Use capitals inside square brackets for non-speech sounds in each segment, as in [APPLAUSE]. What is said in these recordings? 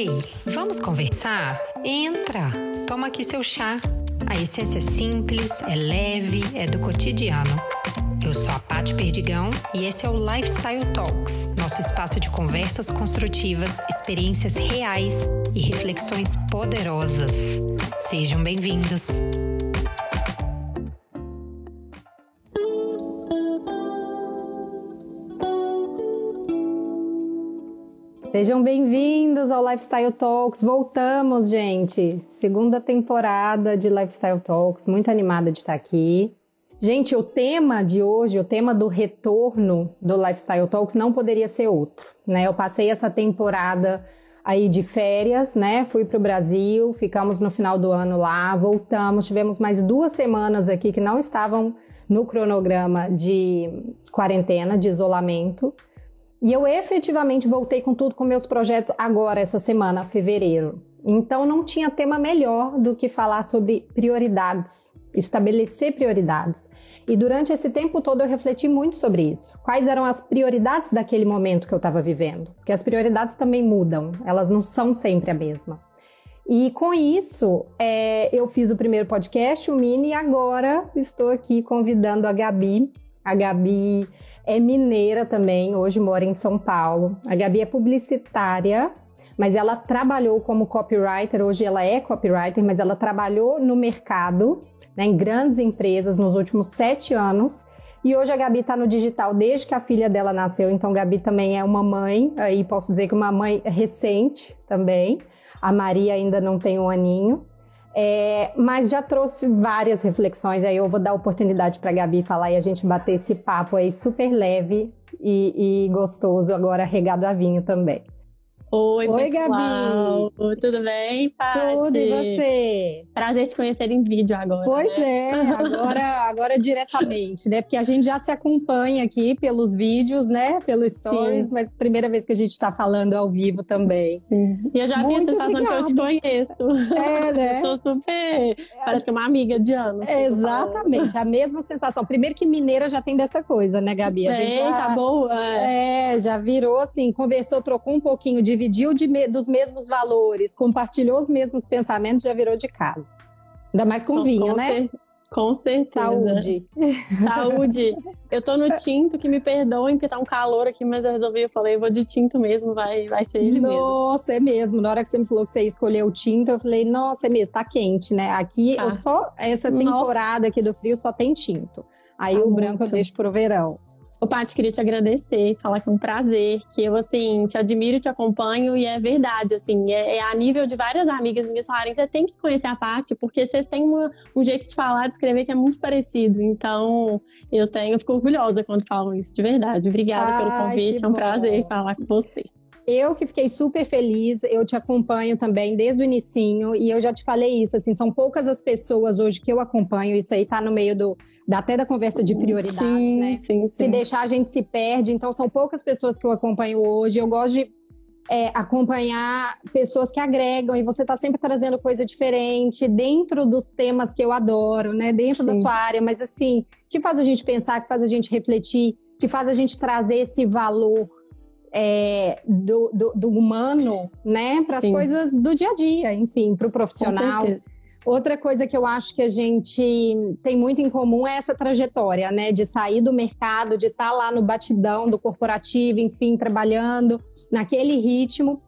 Ei, vamos conversar? Entra, toma aqui seu chá. A essência é simples, é leve, é do cotidiano. Eu sou a Paty Perdigão e esse é o Lifestyle Talks, nosso espaço de conversas construtivas, experiências reais e reflexões poderosas. Sejam bem-vindos! Sejam bem-vindos ao Lifestyle Talks. Voltamos, gente. Segunda temporada de Lifestyle Talks. Muito animada de estar aqui. Gente, o tema de hoje, o tema do retorno do Lifestyle Talks não poderia ser outro, né? Eu passei essa temporada aí de férias, né? Fui para o Brasil, ficamos no final do ano lá, voltamos, tivemos mais duas semanas aqui que não estavam no cronograma de quarentena, de isolamento. E eu efetivamente voltei com tudo com meus projetos agora, essa semana, fevereiro. Então não tinha tema melhor do que falar sobre prioridades, estabelecer prioridades. E durante esse tempo todo eu refleti muito sobre isso. Quais eram as prioridades daquele momento que eu estava vivendo? Porque as prioridades também mudam, elas não são sempre a mesma. E com isso, é, eu fiz o primeiro podcast, o Mini, e agora estou aqui convidando a Gabi. A Gabi é mineira também, hoje mora em São Paulo. A Gabi é publicitária, mas ela trabalhou como copywriter, hoje ela é copywriter, mas ela trabalhou no mercado, né, em grandes empresas nos últimos sete anos. E hoje a Gabi está no digital desde que a filha dela nasceu, então Gabi também é uma mãe, aí posso dizer que uma mãe recente também. A Maria ainda não tem um aninho. É, mas já trouxe várias reflexões, aí eu vou dar oportunidade para a Gabi falar e a gente bater esse papo aí super leve e, e gostoso, agora regado a vinho também. Oi, Oi pessoal. Gabi. Tudo bem, Paty? Tudo, e você? Prazer te conhecer em vídeo agora. Pois né? é, agora, agora diretamente, né? Porque a gente já se acompanha aqui pelos vídeos, né? Pelos stories, Sim. mas primeira vez que a gente está falando ao vivo também. Sim. E eu já Muito tenho a sensação obrigada. que eu te conheço. É, [LAUGHS] né? eu sou super. Parece que é uma amiga de anos. exatamente, a mesma sensação. Primeiro que mineira já tem dessa coisa, né, Gabi? A gente já, tá boa. É, já virou assim, conversou, trocou um pouquinho de dividiu de me, dos mesmos valores, compartilhou os mesmos pensamentos, já virou de casa. Ainda mais com, com vinho, com né? Com certeza. Saúde. [LAUGHS] Saúde. Eu tô no [LAUGHS] tinto, que me perdoem, porque tá um calor aqui, mas eu resolvi, eu falei, eu vou de tinto mesmo, vai, vai ser ele nossa, mesmo. Nossa, é mesmo. Na hora que você me falou que você escolheu o tinto, eu falei, nossa, é mesmo, tá quente, né? Aqui, tá. eu só, essa temporada aqui do frio só tem tinto. Aí tá o muito. branco eu deixo pro verão. Ô, Paty, queria te agradecer, falar que é um prazer, que eu, assim, te admiro, te acompanho e é verdade, assim, é, é a nível de várias amigas minhas falarem, você tem que conhecer a Paty, porque vocês têm uma, um jeito de falar, de escrever que é muito parecido, então eu tenho, eu fico orgulhosa quando falam isso, de verdade. Obrigada Ai, pelo convite, é um prazer falar com você. Eu que fiquei super feliz, eu te acompanho também desde o inicinho e eu já te falei isso, assim, são poucas as pessoas hoje que eu acompanho, isso aí tá no meio do, da, até da conversa de prioridades, sim, né? Sim, sim. Se deixar a gente se perde, então são poucas pessoas que eu acompanho hoje, eu gosto de é, acompanhar pessoas que agregam e você tá sempre trazendo coisa diferente dentro dos temas que eu adoro, né? Dentro sim. da sua área, mas assim, que faz a gente pensar, que faz a gente refletir, que faz a gente trazer esse valor é, do, do, do, humano, né, para as coisas do dia a dia, enfim, para o profissional. Outra coisa que eu acho que a gente tem muito em comum é essa trajetória, né? De sair do mercado, de estar tá lá no batidão do corporativo, enfim, trabalhando naquele ritmo,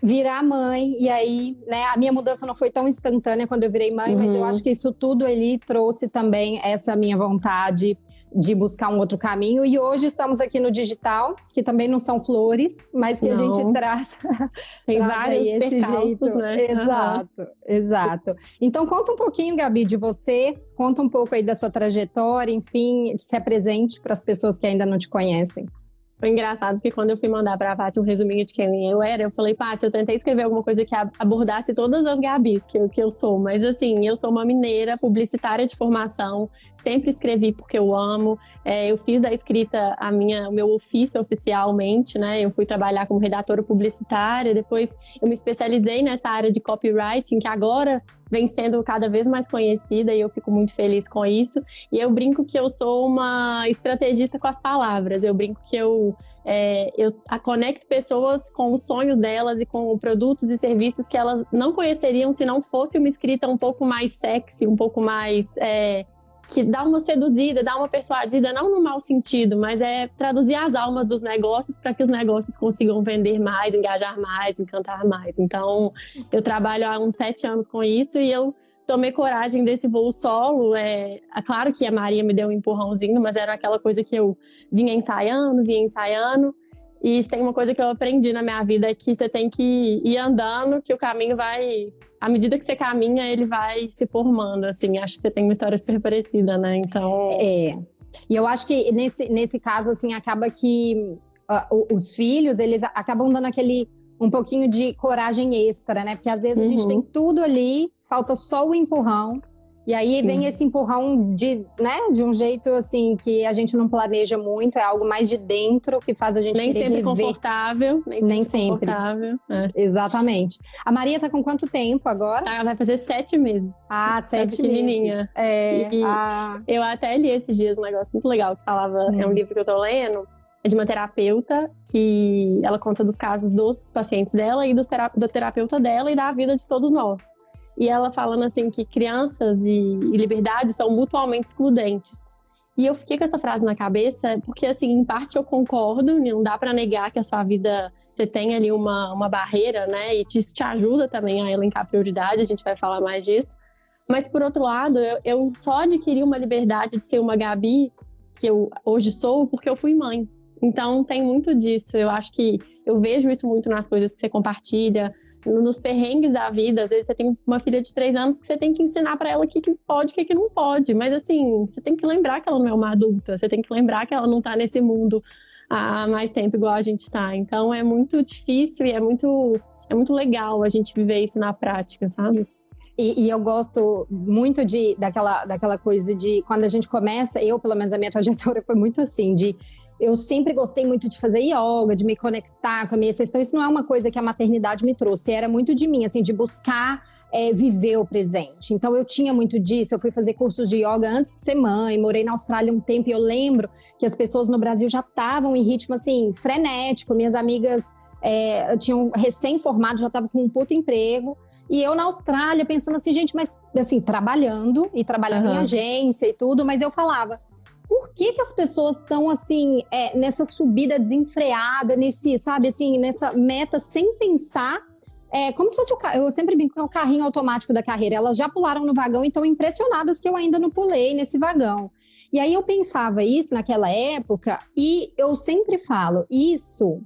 virar mãe. E aí, né? A minha mudança não foi tão instantânea quando eu virei mãe, uhum. mas eu uhum. acho que isso tudo ele trouxe também essa minha vontade de buscar um outro caminho. E hoje estamos aqui no digital, que também não são flores, mas que não. a gente traz. [LAUGHS] Tem vários percalços, né? Exato, uhum. exato. Então conta um pouquinho, Gabi, de você, conta um pouco aí da sua trajetória, enfim, se apresente para as pessoas que ainda não te conhecem. Foi engraçado porque quando eu fui mandar pra Paty um resuminho de quem eu era, eu falei, Paty, eu tentei escrever alguma coisa que abordasse todas as Gabis que eu, que eu sou. Mas assim, eu sou uma mineira, publicitária de formação, sempre escrevi porque eu amo. É, eu fiz da escrita a minha, o meu ofício oficialmente, né? Eu fui trabalhar como redatora publicitária, depois eu me especializei nessa área de copywriting, que agora vem sendo cada vez mais conhecida e eu fico muito feliz com isso. E eu brinco que eu sou uma estrategista com as palavras. Eu brinco que eu é, eu conecto pessoas com os sonhos delas e com produtos e serviços que elas não conheceriam se não fosse uma escrita um pouco mais sexy, um pouco mais é, que dá uma seduzida, dá uma persuadida, não no mau sentido, mas é traduzir as almas dos negócios para que os negócios consigam vender mais, engajar mais, encantar mais. Então, eu trabalho há uns sete anos com isso e eu tomei coragem desse voo solo. É, é claro que a Maria me deu um empurrãozinho, mas era aquela coisa que eu vinha ensaiando, vinha ensaiando. E tem uma coisa que eu aprendi na minha vida é que você tem que ir andando, que o caminho vai. À medida que você caminha, ele vai se formando, assim. Acho que você tem uma história super parecida, né? Então. É. E eu acho que nesse, nesse caso, assim, acaba que uh, os filhos, eles acabam dando aquele um pouquinho de coragem extra, né? Porque às vezes uhum. a gente tem uhum. tudo ali, falta só o empurrão. E aí Sim. vem esse empurrão de, né, de um jeito assim que a gente não planeja muito, é algo mais de dentro que faz a gente nem sempre rever. confortável, nem, nem sempre. Confortável. É. Exatamente. A Maria tá com quanto tempo agora? Tá, vai fazer sete meses. Ah, sete meses. É. E a... Eu até li esses dias um negócio muito legal que falava, hum. é um livro que eu tô lendo, é de uma terapeuta que ela conta dos casos dos pacientes dela e do terapeuta dela e da vida de todos nós e ela falando assim que crianças e, liberdade são mutuamente excludentes. E eu fiquei com essa frase na cabeça, porque assim, em parte eu concordo, não dá para negar que a sua vida você tem ali uma, uma barreira, né? E isso te ajuda também a elencar prioridade, a gente vai falar mais disso. Mas por outro lado, eu, eu só adquiri uma liberdade de ser uma Gabi, que eu hoje sou, porque eu fui mãe. Então tem muito disso. Eu acho que eu vejo isso muito nas coisas que você compartilha, nos perrengues da vida, às vezes você tem uma filha de três anos que você tem que ensinar para ela o que, que pode e o que, não pode. Mas assim, você tem que lembrar que ela não é uma adulta, você tem que lembrar que ela não tá nesse mundo há mais tempo igual a gente tá. Então é muito difícil e é muito, é muito legal a gente viver isso na prática, sabe? E, e, eu gosto muito de daquela, daquela coisa de quando a gente começa, eu, pelo menos, a minha trajetória [LAUGHS] foi muito assim, de eu sempre gostei muito de fazer yoga, de me conectar com a minha essência. isso não é uma coisa que a maternidade me trouxe, era muito de mim, assim, de buscar é, viver o presente. Então eu tinha muito disso. Eu fui fazer cursos de yoga antes de ser mãe, morei na Austrália um tempo e eu lembro que as pessoas no Brasil já estavam em ritmo assim frenético. Minhas amigas é, tinham recém-formado, já estavam com um puto emprego. E eu na Austrália pensando assim, gente, mas assim, trabalhando e trabalhando uhum. em agência e tudo, mas eu falava, por que, que as pessoas estão assim é, nessa subida desenfreada, nesse, sabe, assim, nessa meta sem pensar? É, como se fosse o eu sempre brinco que é o carrinho automático da carreira. Elas já pularam no vagão e estão impressionadas que eu ainda não pulei nesse vagão. E aí eu pensava isso naquela época e eu sempre falo, isso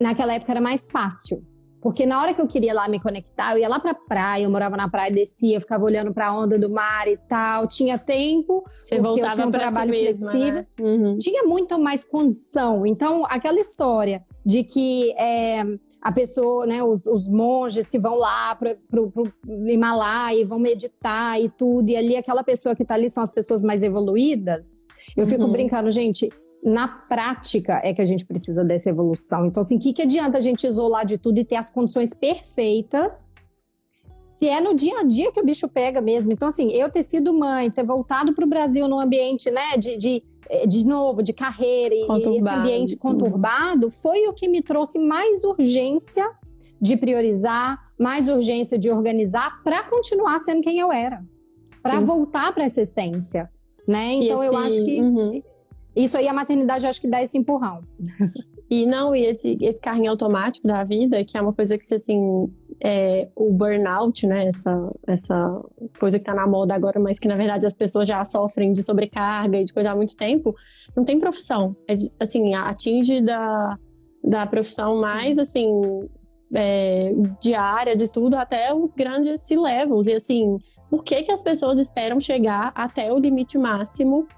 naquela época era mais fácil. Porque na hora que eu queria lá me conectar, eu ia lá pra praia, eu morava na praia, descia, eu ficava olhando pra onda do mar e tal. Tinha tempo, Você porque eu tinha um trabalho si flexível. Né? Uhum. Tinha muito mais condição. Então, aquela história de que é, a pessoa, né, os, os, monges que vão lá pro, pro, pro Himalaia e vão meditar e tudo, e ali aquela pessoa que tá ali são as pessoas mais evoluídas. Eu fico uhum. brincando, gente, na prática é que a gente precisa dessa evolução. Então, assim, o que, que adianta a gente isolar de tudo e ter as condições perfeitas se é no dia a dia que o bicho pega mesmo. Então, assim, eu ter sido mãe, ter voltado para o Brasil num ambiente, né, de, de, eh, de novo, de carreira e esse ambiente conturbado, foi o que me trouxe mais urgência de priorizar, mais urgência de organizar para continuar sendo quem eu era, para voltar para essa essência, né? Então, esse, eu acho que uhum. Isso aí a maternidade acho que dá esse empurrão. E não, e esse, esse carrinho automático da vida, que é uma coisa que, assim, é, o burnout, né, essa, essa coisa que tá na moda agora, mas que na verdade as pessoas já sofrem de sobrecarga e de coisa há muito tempo, não tem profissão. É, assim, atinge da, da profissão mais, assim, é, diária, de tudo, até os grandes se levels. E assim, por que, que as pessoas esperam chegar até o limite máximo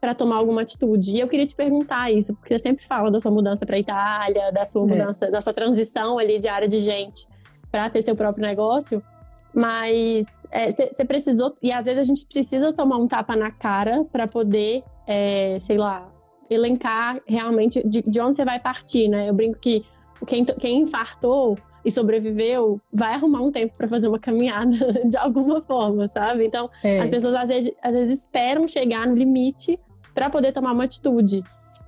para tomar alguma atitude. E eu queria te perguntar isso, porque você sempre fala da sua mudança para Itália, da sua é. mudança, é. da sua transição ali de área de gente para ter seu próprio negócio. Mas você é, precisou, e às vezes a gente precisa tomar um tapa na cara para poder, é, sei lá, elencar realmente de, de onde você vai partir, né? Eu brinco que quem, quem infartou e sobreviveu vai arrumar um tempo para fazer uma caminhada [LAUGHS] de alguma forma, sabe? Então, é. as pessoas às vezes, às vezes esperam chegar no limite para poder tomar uma atitude.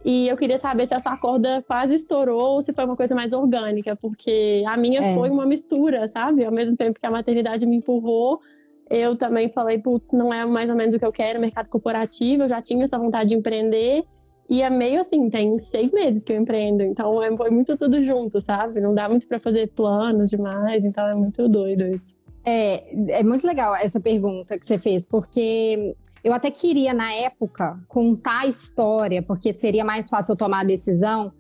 E eu queria saber se a sua corda quase estourou ou se foi uma coisa mais orgânica, porque a minha é. foi uma mistura, sabe? Ao mesmo tempo que a maternidade me empurrou, eu também falei, putz, não é mais ou menos o que eu quero, mercado corporativo, eu já tinha essa vontade de empreender. E é meio assim, tem seis meses que eu empreendo, então é, foi muito tudo junto, sabe? Não dá muito para fazer planos demais, então é muito doido isso. É, é muito legal essa pergunta que você fez, porque eu até queria, na época, contar a história, porque seria mais fácil eu tomar a decisão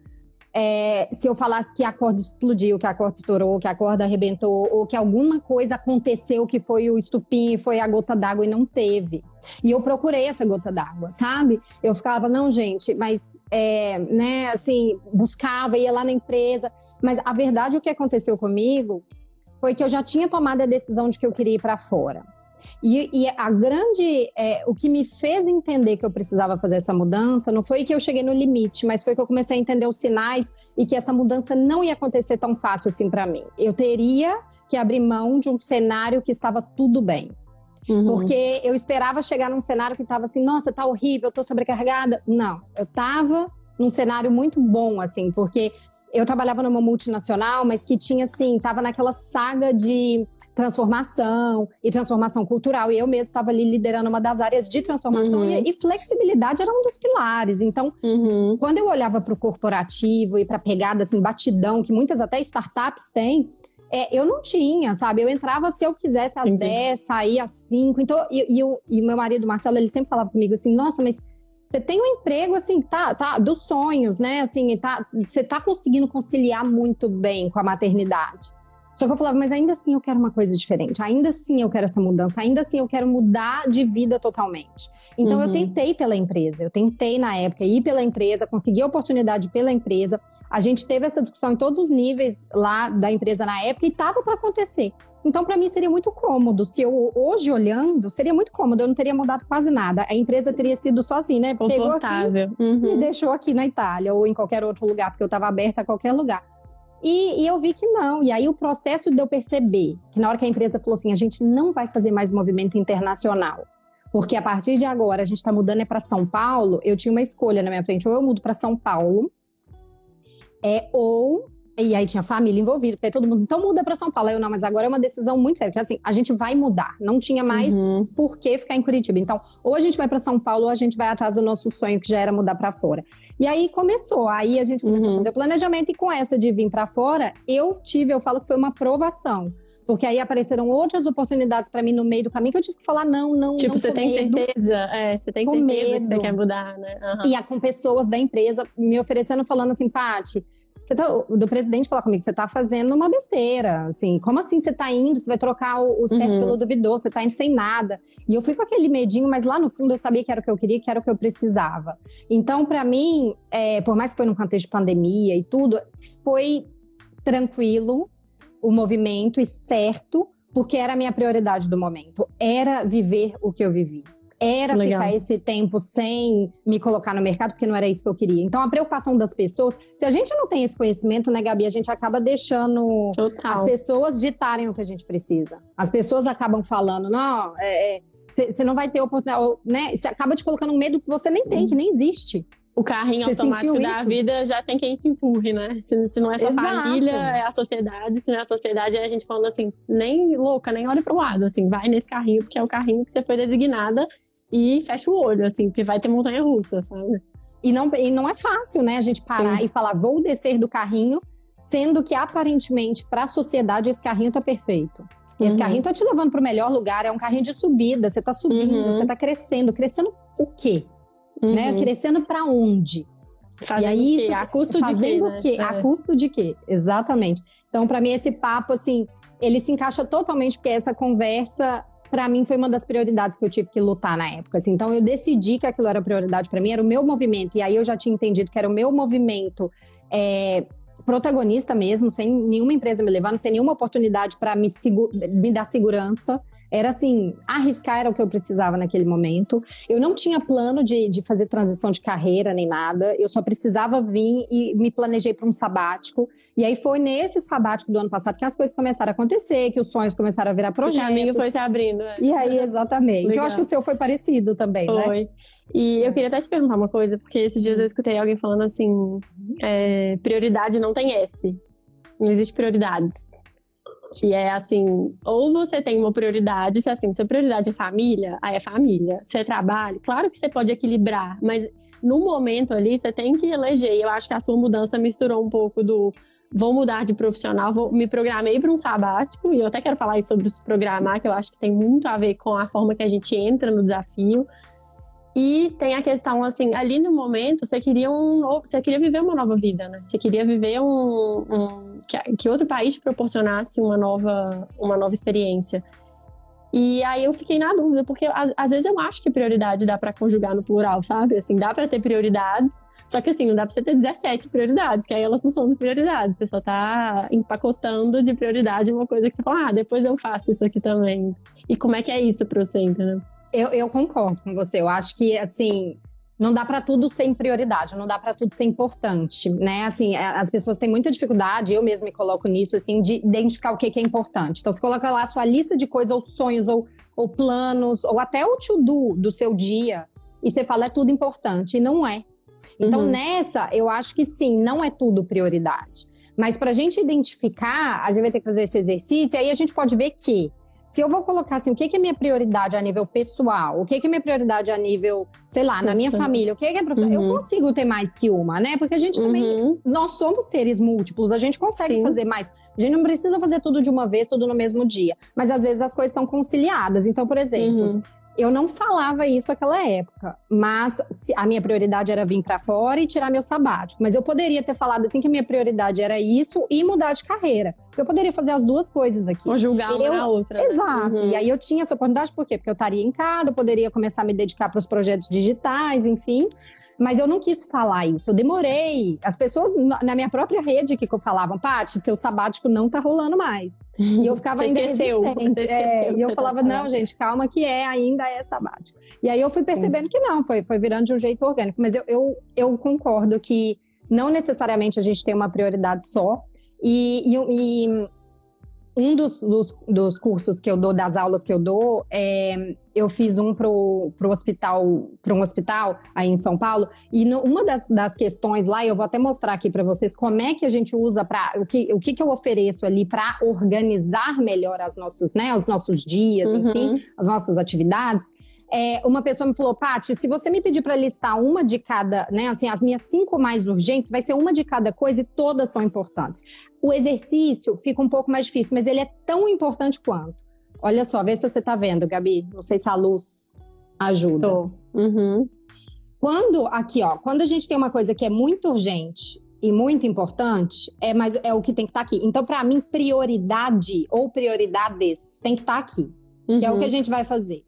é, se eu falasse que a corda explodiu, que a corda estourou, que a corda arrebentou, ou que alguma coisa aconteceu que foi o estupim, foi a gota d'água e não teve. E eu procurei essa gota d'água, sabe? Eu ficava, não, gente, mas, é, né, assim, buscava, ia lá na empresa. Mas a verdade, o que aconteceu comigo foi que eu já tinha tomado a decisão de que eu queria ir para fora. E, e, a grande. É, o que me fez entender que eu precisava fazer essa mudança não foi que eu cheguei no limite, mas foi que eu comecei a entender os sinais e que essa mudança não ia acontecer tão fácil assim para mim. Eu teria que abrir mão de um cenário que estava tudo bem. Uhum. Porque eu esperava chegar num cenário que estava assim, nossa, tá horrível, eu tô sobrecarregada. Não, eu tava num cenário muito bom, assim, porque eu trabalhava numa multinacional, mas que tinha, assim, tava naquela saga de transformação e transformação cultural. E eu mesmo estava ali liderando uma das áreas de transformação uhum. e, e, flexibilidade era um dos pilares. Então, uhum. quando eu olhava para o corporativo e para a pegada, assim, batidão, que muitas até startups têm, é, eu não tinha, sabe? Eu entrava se eu quisesse às Entendi. 10, saía às 5. Então, e, e, e o meu marido, Marcelo, ele sempre falava comigo assim: nossa, mas você tem um emprego assim, tá, tá, dos sonhos, né? Assim, tá, você tá conseguindo conciliar muito bem com a maternidade. Só que eu falava, mas ainda assim eu quero uma coisa diferente, ainda assim eu quero essa mudança, ainda assim eu quero mudar de vida totalmente. Então uhum. eu tentei pela empresa, eu tentei na época ir pela empresa, consegui a oportunidade pela empresa. A gente teve essa discussão em todos os níveis lá da empresa na época e tava para acontecer. Então, para mim, seria muito cômodo. Se eu, hoje olhando, seria muito cômodo. Eu não teria mudado quase nada. A empresa teria sido só assim, né? Pegou aqui uhum. me deixou aqui na Itália ou em qualquer outro lugar, porque eu estava aberta a qualquer lugar. E, e, eu vi que não. E aí o processo de eu perceber que na hora que a empresa falou assim, a gente não vai fazer mais movimento internacional, porque a partir de agora a gente está mudando é para São Paulo, eu tinha uma escolha na minha frente, ou eu mudo para São Paulo, é ou e aí tinha família envolvida, porque aí todo mundo, então muda para São Paulo. Aí eu, não, mas agora é uma decisão muito séria, porque assim, a gente vai mudar. Não tinha mais uhum. por que ficar em Curitiba. Então, ou a gente vai para São Paulo, ou a gente vai atrás do nosso sonho, que já era mudar para fora. E aí começou, aí a gente começou uhum. a fazer o planejamento, e com essa de vir para fora, eu tive, eu falo que foi uma aprovação. Porque aí apareceram outras oportunidades para mim no meio do caminho que eu tive que falar não, não, tipo, não. Tipo, você tem medo, certeza, é, você tem certeza medo. que você quer mudar, né? Uhum. E com pessoas da empresa me oferecendo, falando assim, Paty, você tá, do presidente falar comigo, você tá fazendo uma besteira, assim, como assim você tá indo, você vai trocar o, o certo uhum. pelo duvidoso, você tá indo sem nada. E eu fui com aquele medinho, mas lá no fundo eu sabia que era o que eu queria, que era o que eu precisava. Então, para mim, é, por mais que foi num contexto de pandemia e tudo, foi tranquilo o movimento e certo, porque era a minha prioridade do momento, era viver o que eu vivi era Legal. ficar esse tempo sem me colocar no mercado, porque não era isso que eu queria. Então, a preocupação das pessoas, se a gente não tem esse conhecimento, né, Gabi, a gente acaba deixando Total. as pessoas ditarem o que a gente precisa. As pessoas acabam falando, não, você é, é, não vai ter oportunidade, né? Você acaba te colocando um medo que você nem tem, que nem existe. O carrinho Você automático da isso? vida já tem quem te empurre, né? Se, se não é sua Exato. família, é a sociedade. Se não é a sociedade, é a gente falando assim, nem louca, nem olhe pro lado. Assim, vai nesse carrinho, porque é o carrinho que você foi designada e fecha o olho, assim, porque vai ter montanha russa, sabe? E não, e não é fácil, né, a gente parar Sim. e falar, vou descer do carrinho, sendo que aparentemente para a sociedade esse carrinho tá perfeito. Esse uhum. carrinho tá te levando para o melhor lugar, é um carrinho de subida, você tá subindo, uhum. você tá crescendo. Crescendo o quê? Né? Uhum. Né? Crescendo para onde? Fazendo e aí, isso, a custo de quê? Né? quê? É. A custo de quê? Exatamente. Então, para mim, esse papo, assim, ele se encaixa totalmente, porque essa conversa para mim foi uma das prioridades que eu tive que lutar na época. Assim. Então eu decidi que aquilo era prioridade para mim, era o meu movimento. E aí eu já tinha entendido que era o meu movimento é, protagonista mesmo, sem nenhuma empresa me levando, sem nenhuma oportunidade para me, me dar segurança. Era assim, arriscar era o que eu precisava naquele momento. Eu não tinha plano de, de fazer transição de carreira nem nada. Eu só precisava vir e me planejei para um sabático. E aí foi nesse sabático do ano passado que as coisas começaram a acontecer, que os sonhos começaram a virar projetos. O caminho foi se abrindo. É. E aí, exatamente. Legal. Eu acho que o seu foi parecido também, foi. né? Foi. E eu queria até te perguntar uma coisa, porque esses dias eu escutei alguém falando assim: é, prioridade não tem S. Não existe prioridades. Que é assim, ou você tem uma prioridade, se assim, sua prioridade é família, aí é família. Se é trabalho, claro que você pode equilibrar, mas no momento ali você tem que eleger. Eu acho que a sua mudança misturou um pouco do vou mudar de profissional, vou me programei para um sabático, e eu até quero falar sobre se programar, que eu acho que tem muito a ver com a forma que a gente entra no desafio. E tem a questão, assim, ali no momento, você queria um novo, você queria viver uma nova vida, né? Você queria viver um, um que, que, outro país te proporcionasse uma nova, uma nova experiência. E aí eu fiquei na dúvida, porque às, vezes eu acho que prioridade dá para conjugar no plural, sabe? Assim, dá para ter prioridades, só que assim, não dá pra você ter 17 prioridades, que aí elas não são prioridades. Você só tá empacotando de prioridade uma coisa que você fala, ah, depois eu faço isso aqui também. E como é que é isso pra você, entendeu? Eu, eu concordo com você. Eu acho que, assim, não dá para tudo ser prioridade, não dá para tudo ser importante, né? Assim, é, as pessoas têm muita dificuldade, eu mesmo me coloco nisso, assim, de identificar o que, é importante. Então, você coloca lá a sua lista de coisas, ou sonhos, ou, ou planos, ou até o to-do do seu dia, e você fala, é tudo importante, e não é. Então, uhum. nessa, eu acho que sim, não é tudo prioridade. Mas para a gente identificar, a gente vai ter que fazer esse exercício, e aí a gente pode ver que se eu vou colocar assim, o que, que é minha prioridade a nível pessoal, o que, que é minha prioridade a nível, sei lá, na minha família, o que, que é profissional, uhum. eu consigo ter mais que uma, né? Porque a gente também, uhum. nós somos seres múltiplos, a gente consegue Sim. fazer mais. A gente não precisa fazer tudo de uma vez, tudo no mesmo dia. Mas às vezes as coisas são conciliadas. Então, por exemplo, uhum. Eu não falava isso naquela época, mas a minha prioridade era vir para fora e tirar meu sabático. Mas eu poderia ter falado assim que a minha prioridade era isso e mudar de carreira. Eu poderia fazer as duas coisas aqui. Ou julgar uma eu, na outra. Né? Exato. Uhum. E aí eu tinha essa oportunidade, por quê? Porque eu estaria em casa, eu poderia começar a me dedicar para os projetos digitais, enfim. Mas eu não quis falar isso. Eu demorei. As pessoas na minha própria rede que falavam, Paty, seu sabático não tá rolando mais. E eu [LAUGHS] ficava ainda esqueceu, resistente. É, e eu falava, não, gente, calma que é, ainda é sabático. E aí eu fui percebendo Sim. que não, foi, foi virando de um jeito orgânico. Mas eu, eu, eu concordo que não necessariamente a gente tem uma prioridade só. E, e, e um dos, dos, dos, cursos que eu dou, das aulas que eu dou, é, eu fiz um para hospital, para um hospital aí em São Paulo, e no, uma das, das, questões lá, eu vou até mostrar aqui para vocês como é que a gente usa para o que, o que, que eu ofereço ali para organizar melhor as nossos, né, os nossos dias, uhum. enfim, as nossas atividades. É, uma pessoa me falou, Paty, se você me pedir para listar uma de cada, né, assim, as minhas cinco mais urgentes, vai ser uma de cada coisa e todas são importantes. O exercício fica um pouco mais difícil, mas ele é tão importante quanto. Olha só, vê se você tá vendo, Gabi. Não sei se a luz ajuda. Tô. Uhum. Quando, aqui, ó, quando a gente tem uma coisa que é muito urgente e muito importante, é, mais, é o que tem que estar tá aqui. Então, para mim, prioridade ou prioridades tem que estar tá aqui. Uhum. Que é o que a uhum. gente vai fazer.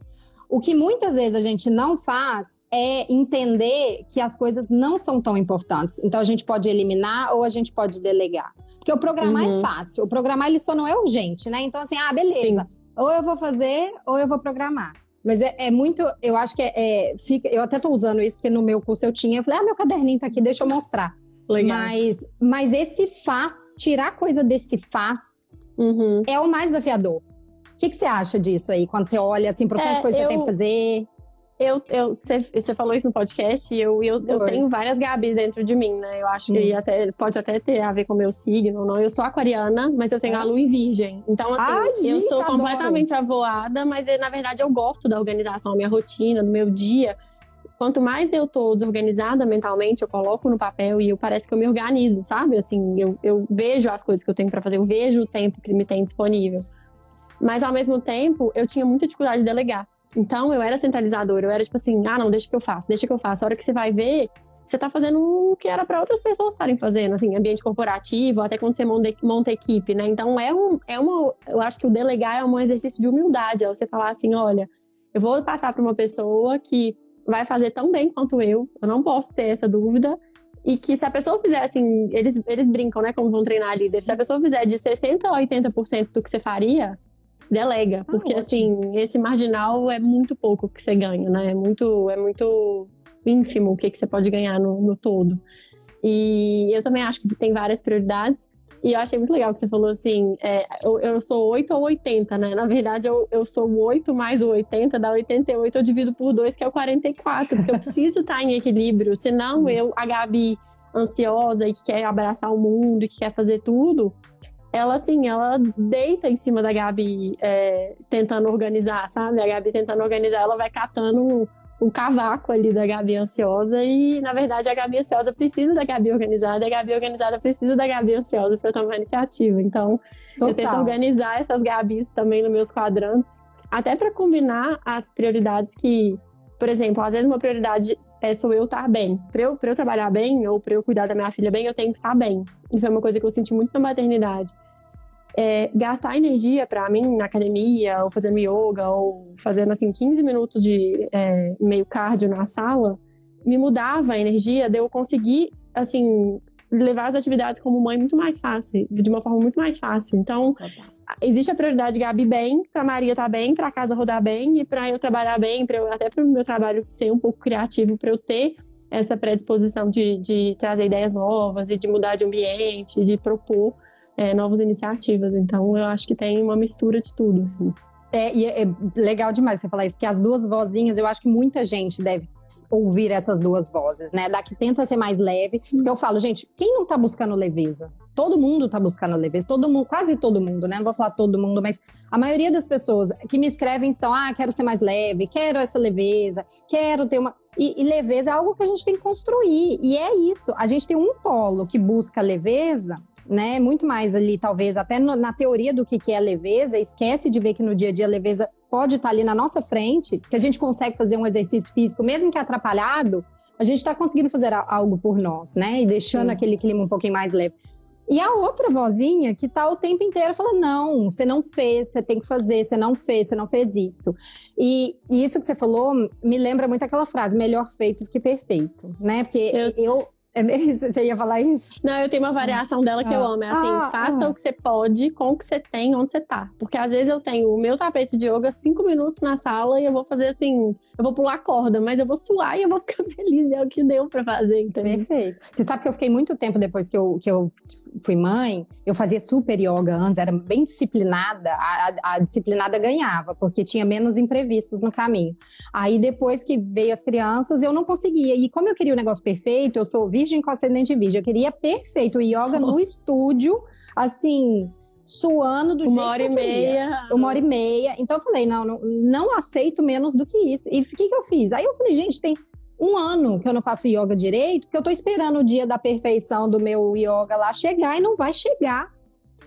O que muitas vezes a gente não faz é entender que as coisas não são tão importantes. Então a gente pode eliminar ou a gente pode delegar. Porque o programar é uhum. é fácil. O programar ele só não é urgente, né? Então assim, ah, beleza. Sim. Ou eu vou fazer ou eu vou programar. Mas é, é muito, eu acho que é, é, fica, eu até tô usando isso porque no meu curso eu tinha, eu falei, ah, meu caderninho tá aqui, deixa eu mostrar. Legal. Mas, mas esse faz, tirar coisa desse faz, uhum. é o mais desafiador que, que você acha disso aí, quando você olha assim para o tanto de coisa que você tem que fazer? Eu, eu, você, você falou isso no podcast e eu, eu, eu tenho várias Gabis dentro de mim, né? Eu acho hum. que até, pode até ter a ver com o meu signo ou não. Eu sou aquariana, mas eu tenho é. a lua em virgem. Então, assim, Ai, eu gente, sou completamente avoada, mas na verdade eu gosto da organização, a minha rotina, do meu dia. Quanto mais eu tô desorganizada mentalmente, eu coloco no papel e eu parece que eu me organizo, sabe? Assim, eu, eu vejo as coisas que eu tenho para fazer, eu vejo o tempo que me tem disponível. Mas ao mesmo tempo, eu tinha muita dificuldade de delegar. Então eu era centralizadora, eu era tipo assim, ah, não, deixa que eu faço, deixa que eu faço. A hora que você vai ver, você tá fazendo o que era para outras pessoas estarem fazendo, assim, ambiente corporativo, até quando você monta, monta equipe, né? Então é um, é uma, eu acho que o delegar é um exercício de humildade, é você falar assim, olha, eu vou passar para uma pessoa que vai fazer tão bem quanto eu, eu não posso ter essa dúvida, e que se a pessoa fizer assim, eles, eles brincam, né, como vão treinar líderes, se a pessoa fizer de 60% a 80% do que você faria, delega, ah, porque ah, assim, esse marginal é muito pouco que você ganha, né? É muito, é muito ínfimo o que, que você pode ganhar no, no todo. E eu também acho que tem várias prioridades. E eu achei muito legal que você falou assim: é, eu, eu, sou 8 ou 80, né? Na verdade, eu, eu sou o 8 mais o 80, dá 88, eu divido por 2, que é o 44, porque eu preciso estar em equilíbrio. Senão, eu, a Gabi ansiosa e que quer abraçar o mundo e que quer fazer tudo, ela, assim, ela deita em cima da Gabi é, tentando organizar, sabe? A Gabi tentando organizar, ela vai catando o cavaco ali da Gabi ansiosa e, na verdade, a Gabi ansiosa precisa da Gabi organizada e a Gabi organizada precisa da Gabi ansiosa para tomar iniciativa. Então, Total. eu tento organizar essas Gabis também nos meus quadrantes, até para combinar as prioridades que, por exemplo, às vezes uma prioridade é sou eu estar bem. Para eu, eu trabalhar bem ou para eu cuidar da minha filha bem, eu tenho que estar bem. E foi uma coisa que eu senti muito na maternidade é, gastar energia para mim na academia, ou fazendo yoga, ou fazendo assim 15 minutos de é, meio cardio na sala, me mudava a energia de eu conseguir, assim, levar as atividades como mãe muito mais fácil, de uma forma muito mais fácil. Então, existe a prioridade de Gabi bem, para Maria estar tá bem, para a casa rodar bem e para eu trabalhar bem, para até para o meu trabalho ser um pouco criativo, para eu ter essa predisposição de, de trazer ideias novas e de mudar de ambiente, de propor é, novas iniciativas. Então, eu acho que tem uma mistura de tudo, assim. É, e é, é legal demais você falar isso, porque as duas vozinhas, eu acho que muita gente deve ouvir essas duas vozes, né? Da que tenta ser mais leve. Porque eu falo, gente, quem não tá buscando leveza? Todo mundo tá buscando leveza, todo mundo, quase todo mundo, né? Não vou falar todo mundo, mas a maioria das pessoas que me escrevem estão, ah, quero ser mais leve, quero essa leveza, quero ter uma. E, e leveza é algo que a gente tem que construir. E é isso. A gente tem um polo que busca leveza né? Muito mais ali, talvez, até no, na teoria do que, que é leveza, esquece de ver que no dia a dia a leveza pode estar ali na nossa frente. Se a gente consegue fazer um exercício físico, mesmo que atrapalhado, a gente está conseguindo fazer algo por nós, né? E deixando Sim. aquele clima um pouquinho mais leve. E a outra vozinha que tá o tempo inteiro falando: não, você não fez, você tem que fazer, você não fez, você não fez isso. E, e isso que você falou me lembra muito aquela frase: melhor feito do que perfeito, né? Porque eu, eu é mesmo? Você ia falar isso? Não, eu tenho uma variação dela que ah. eu amo. É assim, ah, faça ah. o que você pode com o que você tem, onde você tá. Porque às vezes eu tenho o meu tapete de yoga cinco minutos na sala e eu vou fazer assim, eu vou pular corda, mas eu vou suar e eu vou ficar [LAUGHS] feliz. É o que deu pra fazer, entendeu? Perfeito. Você sabe que eu fiquei muito tempo depois que eu, que eu fui mãe, eu fazia super yoga antes, era bem disciplinada. A, a, a disciplinada ganhava, porque tinha menos imprevistos no caminho. Aí depois que veio as crianças, eu não conseguia. E como eu queria o negócio perfeito, eu sou virgem com ascendente virgem. Eu queria perfeito, o yoga no estúdio, assim, suando do uma jeito hora e meia. Uma hora e meia. Então eu falei, não, não, não aceito menos do que isso. E o que, que eu fiz? Aí eu falei, gente, tem um ano que eu não faço yoga direito, porque eu tô esperando o dia da perfeição do meu yoga lá chegar e não vai chegar.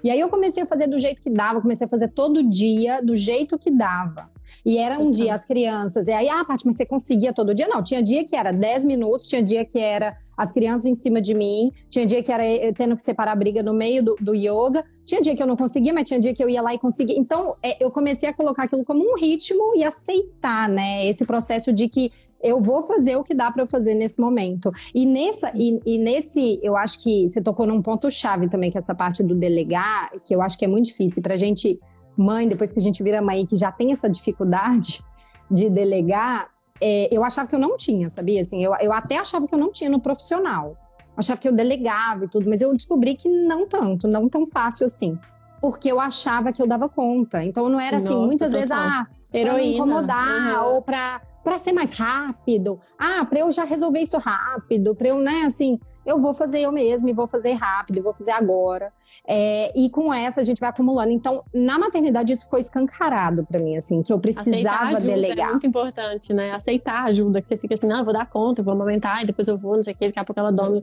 E aí eu comecei a fazer do jeito que dava, comecei a fazer todo dia do jeito que dava. E era um uhum. dia as crianças, e aí, ah, Paty, mas você conseguia todo dia? Não, tinha dia que era 10 minutos, tinha dia que era as crianças em cima de mim, tinha dia que era tendo que separar a briga no meio do, do yoga, tinha dia que eu não conseguia, mas tinha dia que eu ia lá e conseguia. Então, é, eu comecei a colocar aquilo como um ritmo e aceitar, né, esse processo de que eu vou fazer o que dá para eu fazer nesse momento. E, nessa, e, e, nesse, eu acho que você tocou num ponto-chave também, que é essa parte do delegar, que eu acho que é muito difícil. Pra gente, mãe, depois que a gente vira mãe, que já tem essa dificuldade [LAUGHS] de delegar, é, eu achava que eu não tinha, sabia? Assim, eu, eu até achava que eu não tinha no profissional. achava que eu delegava e tudo, mas eu descobri que não tanto, não tão fácil assim. Porque eu achava que eu dava conta. Então não era assim, Nossa, muitas vezes, ah, pra incomodar, uhum. ou pra para ser mais rápido. Ah, para eu já resolver isso rápido, para eu, né, assim, eu vou fazer eu mesma e vou fazer rápido, vou fazer agora. É, e com essa a gente vai acumulando. Então, na maternidade isso foi escancarado para mim, assim, que eu precisava ajuda, delegar. É muito importante, né? Aceitar ajuda, que você fica assim, não, eu vou dar conta, eu vou amamentar e depois eu vou, não sei o que, daqui a pouco ela dorme.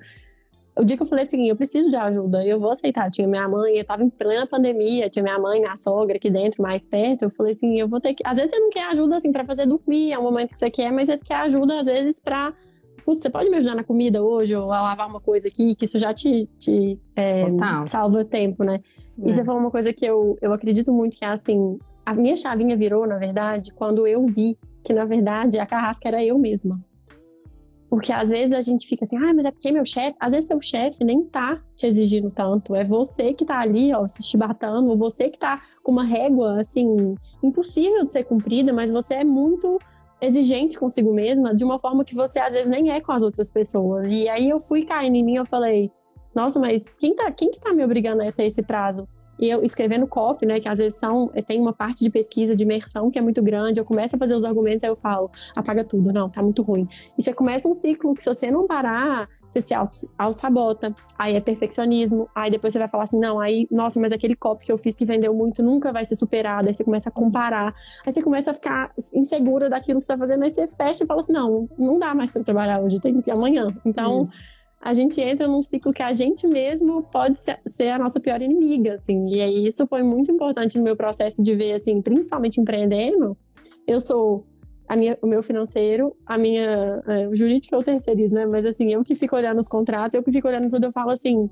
O dia que eu falei assim, eu preciso de ajuda, eu vou aceitar. Tinha minha mãe, eu tava em plena pandemia, tinha minha mãe, minha sogra aqui dentro, mais perto. Eu falei assim, eu vou ter que. Às vezes você não quer ajuda assim para fazer dormir, é um momento que você quer, mas você quer ajuda às vezes pra. Putz, você pode me ajudar na comida hoje ou a lavar uma coisa aqui, que isso já te, te é, salva tempo, né? É. E você falou uma coisa que eu, eu acredito muito que é assim: a minha chavinha virou, na verdade, quando eu vi que, na verdade, a carrasca era eu mesma. Porque às vezes a gente fica assim, ah, mas é porque meu chefe, às vezes seu chefe nem tá te exigindo tanto, é você que tá ali, ó, se chibatando, ou você que tá com uma régua, assim, impossível de ser cumprida, mas você é muito exigente consigo mesma, de uma forma que você às vezes nem é com as outras pessoas. E aí eu fui caindo em mim, eu falei, nossa, mas quem tá, quem que tá me obrigando a ter esse prazo? E eu escrevendo copy, né, que às vezes são, tem uma parte de pesquisa, de imersão que é muito grande, eu começo a fazer os argumentos, aí eu falo, apaga tudo, não, tá muito ruim. E você começa um ciclo que se você não parar, você se auto-sabota, aí é perfeccionismo, aí depois você vai falar assim, não, aí, nossa, mas aquele copy que eu fiz que vendeu muito nunca vai ser superado, aí você começa a comparar, aí você começa a ficar insegura daquilo que você tá fazendo, aí você fecha e fala assim, não, não dá mais pra trabalhar hoje, tem que ir amanhã. Então... Isso a gente entra num ciclo que a gente mesmo pode ser a nossa pior inimiga, assim. E aí isso foi muito importante no meu processo de ver, assim, principalmente empreendendo. Eu sou minha, o meu financeiro, a minha é, o jurídico eu terceirizo, né? Mas assim, eu que fico olhando os contratos, eu que fico olhando tudo, eu falo assim,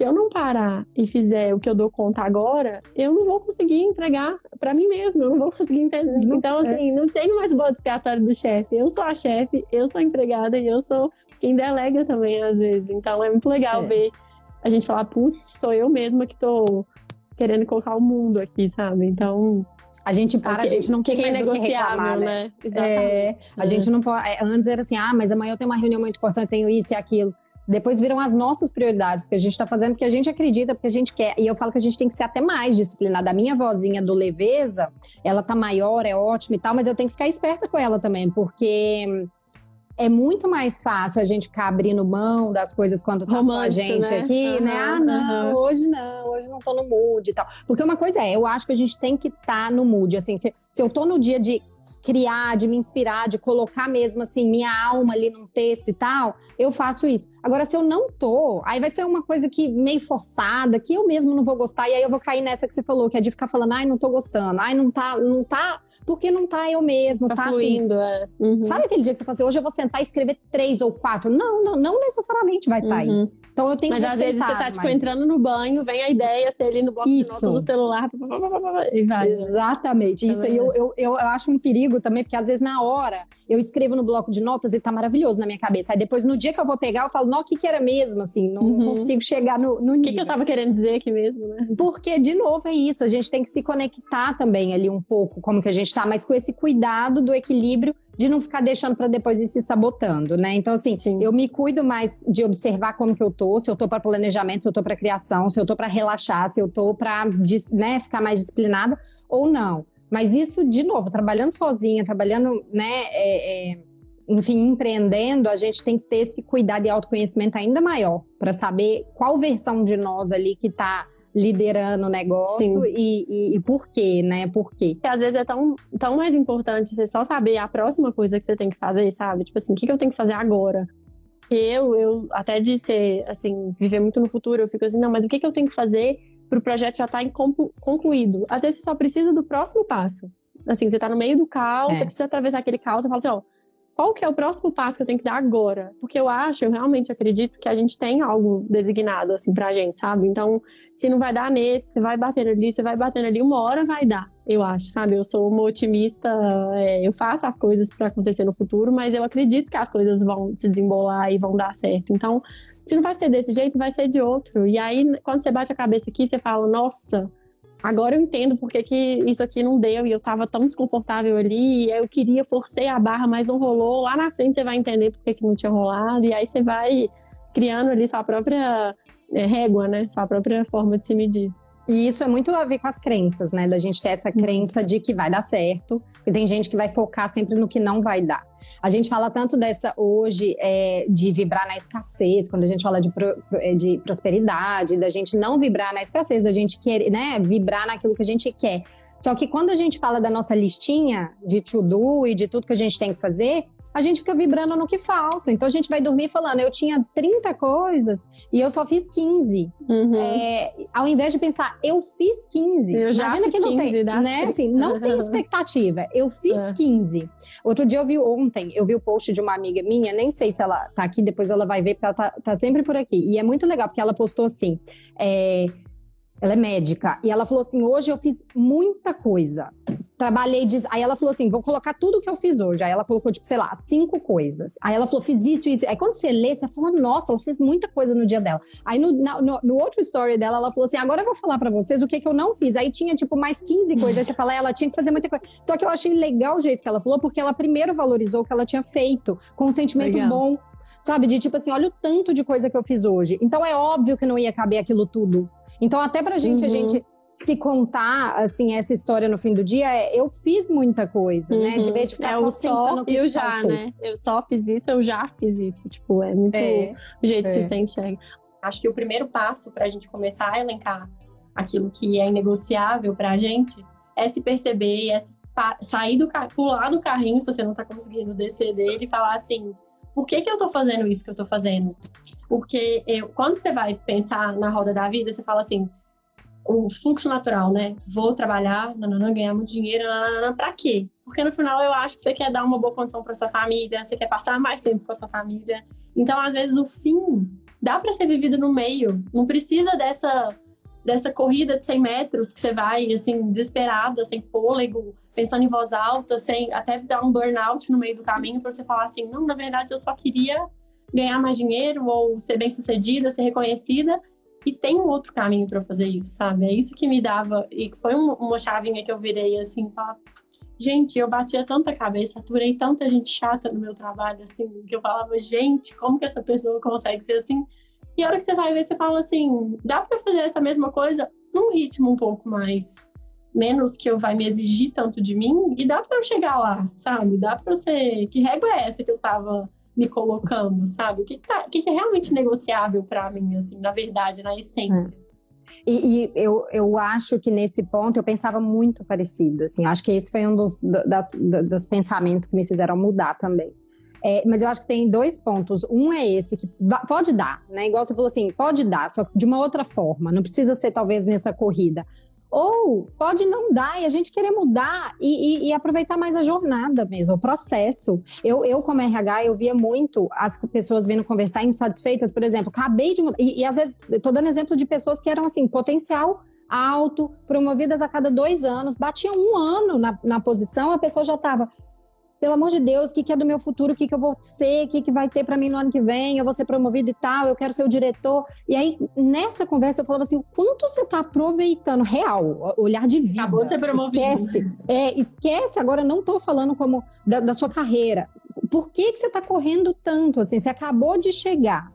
se eu não parar e fizer o que eu dou conta agora, eu não vou conseguir entregar para mim mesmo, eu não vou conseguir entender. Então, é. assim, não tenho mais bode expiatório do chefe. Eu sou a chefe, eu sou a empregada e eu sou quem delega também, às vezes. Então é muito legal é. ver a gente falar, putz, sou eu mesma que tô querendo colocar o mundo aqui, sabe? Então. A gente para, a gente não tem mais do que reclamar, né? né? Exatamente. É, a gente não pode. É, antes era assim, ah, mas amanhã eu tenho uma reunião muito importante, tenho isso e aquilo. Depois viram as nossas prioridades, porque a gente está fazendo porque a gente acredita, porque a gente quer. E eu falo que a gente tem que ser até mais disciplinada. A minha vozinha do leveza, ela tá maior, é ótima e tal, mas eu tenho que ficar esperta com ela também, porque é muito mais fácil a gente ficar abrindo mão das coisas quando tá Romântico, a gente né? aqui, uhum, né? Ah, não, uhum. hoje não, hoje não tô no mood e tal. Porque uma coisa é, eu acho que a gente tem que estar tá no mood, assim, se, se eu tô no dia de criar, de me inspirar, de colocar mesmo assim minha alma ali num texto e tal, eu faço isso. Agora, se eu não tô, aí vai ser uma coisa que meio forçada, que eu mesmo não vou gostar, e aí eu vou cair nessa que você falou, que é de ficar falando, ai, não tô gostando, ai, não tá, não tá porque não tá eu mesmo, tá, tá assim. fluindo, assim. É. Uhum. Sabe aquele dia que você fala assim, hoje eu vou sentar e escrever três ou quatro? Não, não, não necessariamente vai sair. Uhum. Então eu tenho mas que Mas às vezes você tá, tipo, mas... entrando no banho, vem a ideia, você ali no bloco Isso. de notas do celular, e vai. Exatamente. Isso aí eu, eu, eu, eu acho um perigo também, porque às vezes na hora eu escrevo no bloco de notas e tá maravilhoso na minha cabeça. Aí depois, no dia que eu vou pegar, eu falo, não, o que que era mesmo, assim? Não uhum. consigo chegar no, no nível. O que, que eu tava querendo dizer aqui mesmo, né? Porque, de novo, é isso. A gente tem que se conectar também ali um pouco, como que a gente tá, mas com esse cuidado cuidado do equilíbrio de não ficar deixando para depois ir se sabotando, né? Então, assim, Sim. eu me cuido mais de observar como que eu tô, se eu tô para planejamento, se eu tô para criação, se eu tô para relaxar, se eu tô para né, ficar mais disciplinada ou não. Mas isso, de novo, trabalhando sozinha, trabalhando, né, é, é, enfim, empreendendo, a gente tem que ter esse cuidado e autoconhecimento ainda maior para saber qual versão de nós ali que está liderando o negócio e, e, e, por quê, né? Por quê? Porque às vezes é tão, tão mais importante você só saber a próxima coisa que você tem que fazer, sabe? Tipo assim, o que, que eu tenho que fazer agora? Eu, eu, até de ser, assim, viver muito no futuro, eu fico assim, não, mas o que, que eu tenho que fazer para o projeto já estar tá concluído? Às vezes você só precisa do próximo passo. Assim, você está no meio do caos, é. você precisa atravessar aquele caos, você fala assim, ó, qual que é o próximo passo que eu tenho que dar agora? Porque eu acho, eu realmente acredito que a gente tem algo designado, assim, pra gente, sabe? Então, se não vai dar nesse, você vai batendo ali, você vai batendo ali, uma hora vai dar, eu acho, sabe? Eu sou uma otimista, é, eu faço as coisas para acontecer no futuro, mas eu acredito que as coisas vão se desembolar e vão dar certo. Então, se não vai ser desse jeito, vai ser de outro. E aí, quando você bate a cabeça aqui, você fala, nossa, Agora eu entendo porque que isso aqui não deu e eu tava tão desconfortável ali, eu queria, forcei a barra, mas não rolou. Lá na frente você vai entender porque que não tinha rolado, e aí você vai criando ali sua própria é, régua, né? Sua própria forma de se medir. E isso é muito a ver com as crenças, né? Da gente ter essa uhum. crença de que vai dar certo. E tem gente que vai focar sempre no que não vai dar. A gente fala tanto dessa hoje é, de vibrar na escassez, quando a gente fala de, pro, é, de prosperidade, da gente não vibrar na escassez, da gente querer, né? Vibrar naquilo que a gente quer. Só que quando a gente fala da nossa listinha de to-do e de tudo que a gente tem que fazer, a gente fica vibrando no que falta. Então a gente vai dormir falando, eu tinha 30 coisas e eu só fiz 15. Uhum. É, ao invés de pensar, eu fiz 15. Eu já Imagina que não 15, tem, né? Assim, não tem [LAUGHS] expectativa. Eu fiz é. 15. Outro dia eu vi ontem, eu vi o post de uma amiga minha, nem sei se ela tá aqui, depois ela vai ver, porque ela tá, tá sempre por aqui. E é muito legal, porque ela postou assim. É, Ela é médica. E ela falou assim: hoje eu fiz muita coisa. Trabalhei. De... Aí ela falou assim: vou colocar tudo que eu fiz hoje. Aí ela colocou, tipo, sei lá, cinco coisas. Aí ela falou: fiz isso, isso. Aí quando você lê, você fala: nossa, ela fez muita coisa no dia dela. Aí no, no, no outro story dela, ela falou assim: agora eu vou falar para vocês o que, que eu não fiz. Aí tinha, tipo, mais 15 coisas. Aí você fala: ela tinha que fazer muita coisa. Só que eu achei legal o jeito que ela falou, porque ela primeiro valorizou o que ela tinha feito, com um sentimento legal. bom. Sabe? De tipo assim, olha o tanto de coisa que eu fiz hoje. Então é óbvio que não ia caber aquilo tudo. Então, até pra gente, uhum. a gente se contar, assim, essa história no fim do dia, é, eu fiz muita coisa, uhum. né? De vez de ficar é, só, só eu já, faltou. né? Eu só fiz isso, eu já fiz isso. Tipo, é muito é, o jeito é. que você enxerga. Acho que o primeiro passo para a gente começar a elencar aquilo que é inegociável para a gente é se perceber, é se sair do pular do carrinho, se você não tá conseguindo descer dele, e falar assim: por que, que eu tô fazendo isso que eu tô fazendo? Porque eu, quando você vai pensar na roda da vida, você fala assim, o fluxo natural, né? Vou trabalhar, nanana, ganhar muito dinheiro, nanana, pra quê? Porque no final eu acho que você quer dar uma boa condição para sua família, você quer passar mais tempo com a sua família. Então, às vezes, o fim dá para ser vivido no meio. Não precisa dessa dessa corrida de 100 metros que você vai, assim, desesperada, sem fôlego, pensando em voz alta, sem até dar um burnout no meio do caminho, para você falar assim: não, na verdade eu só queria ganhar mais dinheiro ou ser bem sucedida, ser reconhecida. E tem um outro caminho para fazer isso, sabe? É isso que me dava. E foi um, uma chavinha que eu virei assim, falar, gente, eu batia tanta cabeça, aturei tanta gente chata no meu trabalho, assim, que eu falava, gente, como que essa pessoa consegue ser assim? E a hora que você vai ver, você fala assim: dá para fazer essa mesma coisa num ritmo um pouco mais menos que eu vai me exigir tanto de mim e dá para eu chegar lá, sabe? Dá para você, que régua é essa que eu tava me colocando, sabe? O que tá, o que é realmente negociável para mim assim, na verdade, na essência. É. E, e, eu, eu acho que nesse ponto eu pensava muito parecido, assim, acho que esse foi um dos, das, dos pensamentos que me fizeram mudar também. É, mas eu acho que tem dois pontos. Um é esse, que pode dar, né? Igual você falou assim, pode dar, só de uma outra forma. Não precisa ser, talvez, nessa corrida. Ou pode não dar e a gente querer mudar e, e, e, aproveitar mais a jornada mesmo, o processo. Eu, eu, como RH, eu via muito as pessoas vindo conversar insatisfeitas, por exemplo, acabei de mudar. E, e às vezes, tô dando exemplo de pessoas que eram assim, potencial alto, promovidas a cada dois anos, batiam um ano na, na posição, a pessoa já estava pelo amor de Deus, o que, que é do meu futuro, o que, que eu vou ser, o que, que vai ter para mim no ano que vem, eu vou ser promovido e tal, eu quero ser o diretor. E aí, nessa conversa, eu falava assim: o quanto você está aproveitando, real, olhar de vida. Acabou de ser promovido. Esquece. É, esquece, agora não estou falando como da, da, sua carreira. Por que, que você está correndo tanto? Assim, você acabou de chegar.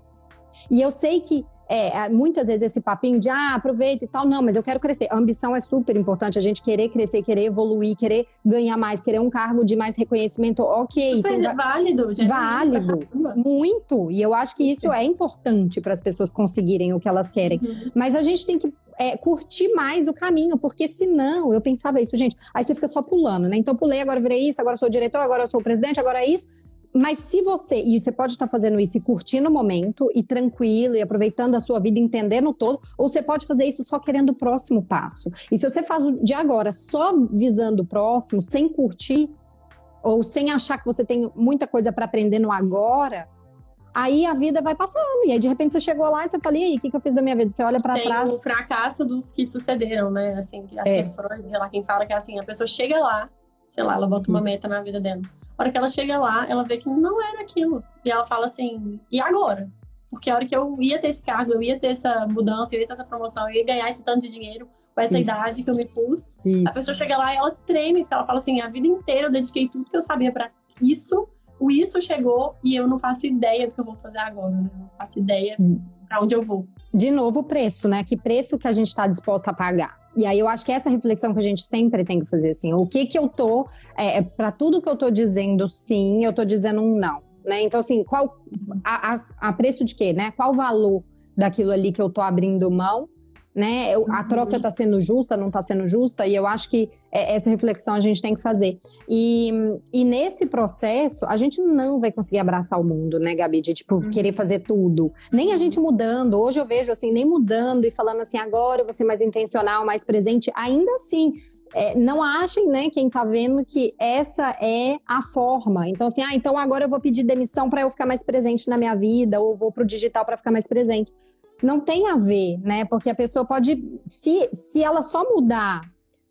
E eu sei que é, muitas vezes esse papinho de ah, aproveita e tal, não, mas eu quero crescer. A ambição é super importante, a gente querer crescer, querer evoluir, querer ganhar mais, querer um cargo de mais reconhecimento, ok. Super tem, válido, gente. Válido, muito. E eu acho que isso é importante para as pessoas conseguirem o que elas querem. Uhum. Mas a gente tem que é, curtir mais o caminho, porque senão, eu pensava isso, gente, aí você fica só pulando, né? Então pulei, agora virei isso, agora sou diretor, agora sou presidente, agora é isso. Mas se você, e você pode estar fazendo isso e curtindo o momento, e tranquilo, e aproveitando a sua vida, entendendo todo, ou você pode fazer isso só querendo o próximo passo. E se você faz de agora só visando o próximo, sem curtir, ou sem achar que você tem muita coisa para aprender no agora, aí a vida vai passando. E aí, de repente, você chegou lá e você fala, e aí, o que, que eu fiz da minha vida? Você olha para trás. O fracasso dos que sucederam, né? Assim, acho é. que é Freud, sei lá, quem fala que é assim, a pessoa chega lá, sei lá, ela bota uma Isso. meta na vida dela. A hora que ela chega lá, ela vê que não era aquilo. E ela fala assim: e agora? Porque a hora que eu ia ter esse cargo, eu ia ter essa mudança, eu ia ter essa promoção, eu ia ganhar esse tanto de dinheiro com essa Isso. idade que eu me pus. Isso. A pessoa chega lá e ela treme, porque ela fala assim: a vida inteira eu dediquei tudo que eu sabia para isso. O isso chegou e eu não faço ideia do que eu vou fazer agora, né? Eu não faço ideia hum. Para onde eu vou. De novo, o preço, né? Que preço que a gente está disposto a pagar? E aí eu acho que essa reflexão que a gente sempre tem que fazer, assim, o que que eu tô, é, é para tudo que eu tô dizendo sim, eu tô dizendo um não, né? Então, assim, qual, a, a, a preço de quê, né? Qual o valor daquilo ali que eu tô abrindo mão né? A uhum. troca está sendo justa, não está sendo justa, e eu acho que é, essa reflexão a gente tem que fazer. E, e nesse processo, a gente não vai conseguir abraçar o mundo, né, Gabi? De, tipo, uhum. querer fazer tudo. Nem a gente mudando. Hoje eu vejo, assim, nem mudando e falando assim, agora eu vou ser mais intencional, mais presente. Ainda assim, é, não achem, né, quem tá vendo que essa é a forma. Então, assim, ah, então agora eu vou pedir demissão para eu ficar mais presente na minha vida, ou vou pro digital para ficar mais presente. Não tem a ver, né? Porque a pessoa pode, se, se ela só mudar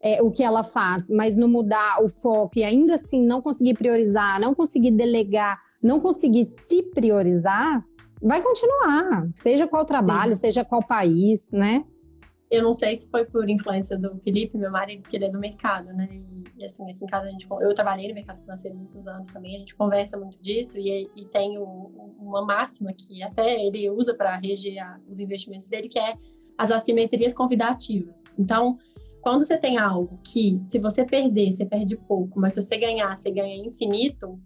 é, o que ela faz, mas não mudar o foco e ainda assim não conseguir priorizar, não conseguir delegar, não conseguir se priorizar, vai continuar, seja qual trabalho, Sim. seja qual país, né? Eu não sei se foi por influência do Felipe, meu marido, porque ele é do mercado, né? E, e assim, aqui em casa a gente. Eu trabalhei no mercado financeiro muitos anos também, a gente conversa muito disso e, e tem o, uma máxima que até ele usa para reger a, os investimentos dele, que é as assimetrias convidativas. Então, quando você tem algo que, se você perder, você perde pouco, mas se você ganhar, você ganha infinito,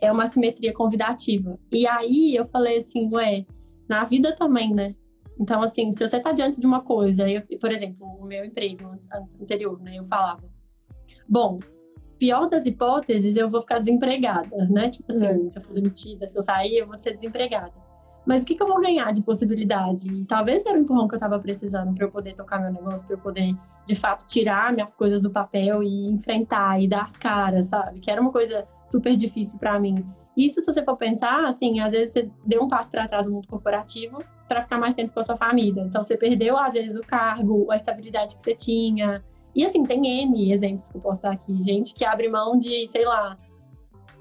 é uma assimetria convidativa. E aí eu falei assim, ué, na vida também, né? Então, assim, se você está diante de uma coisa, eu, por exemplo, o meu emprego anterior, né, eu falava, bom, pior das hipóteses, eu vou ficar desempregada, né? Tipo assim, se eu for demitida, se eu sair, eu vou ser desempregada. Mas o que, que eu vou ganhar de possibilidade? E talvez era o empurrão que eu estava precisando para eu poder tocar meu negócio, para eu poder, de fato, tirar minhas coisas do papel e enfrentar e dar as caras, sabe? Que era uma coisa super difícil para mim. Isso, se você for pensar, assim, às vezes você deu um passo para trás no mundo corporativo para ficar mais tempo com a sua família. Então, você perdeu, às vezes, o cargo, a estabilidade que você tinha. E, assim, tem N exemplos que eu posso dar aqui. Gente que abre mão de, sei lá,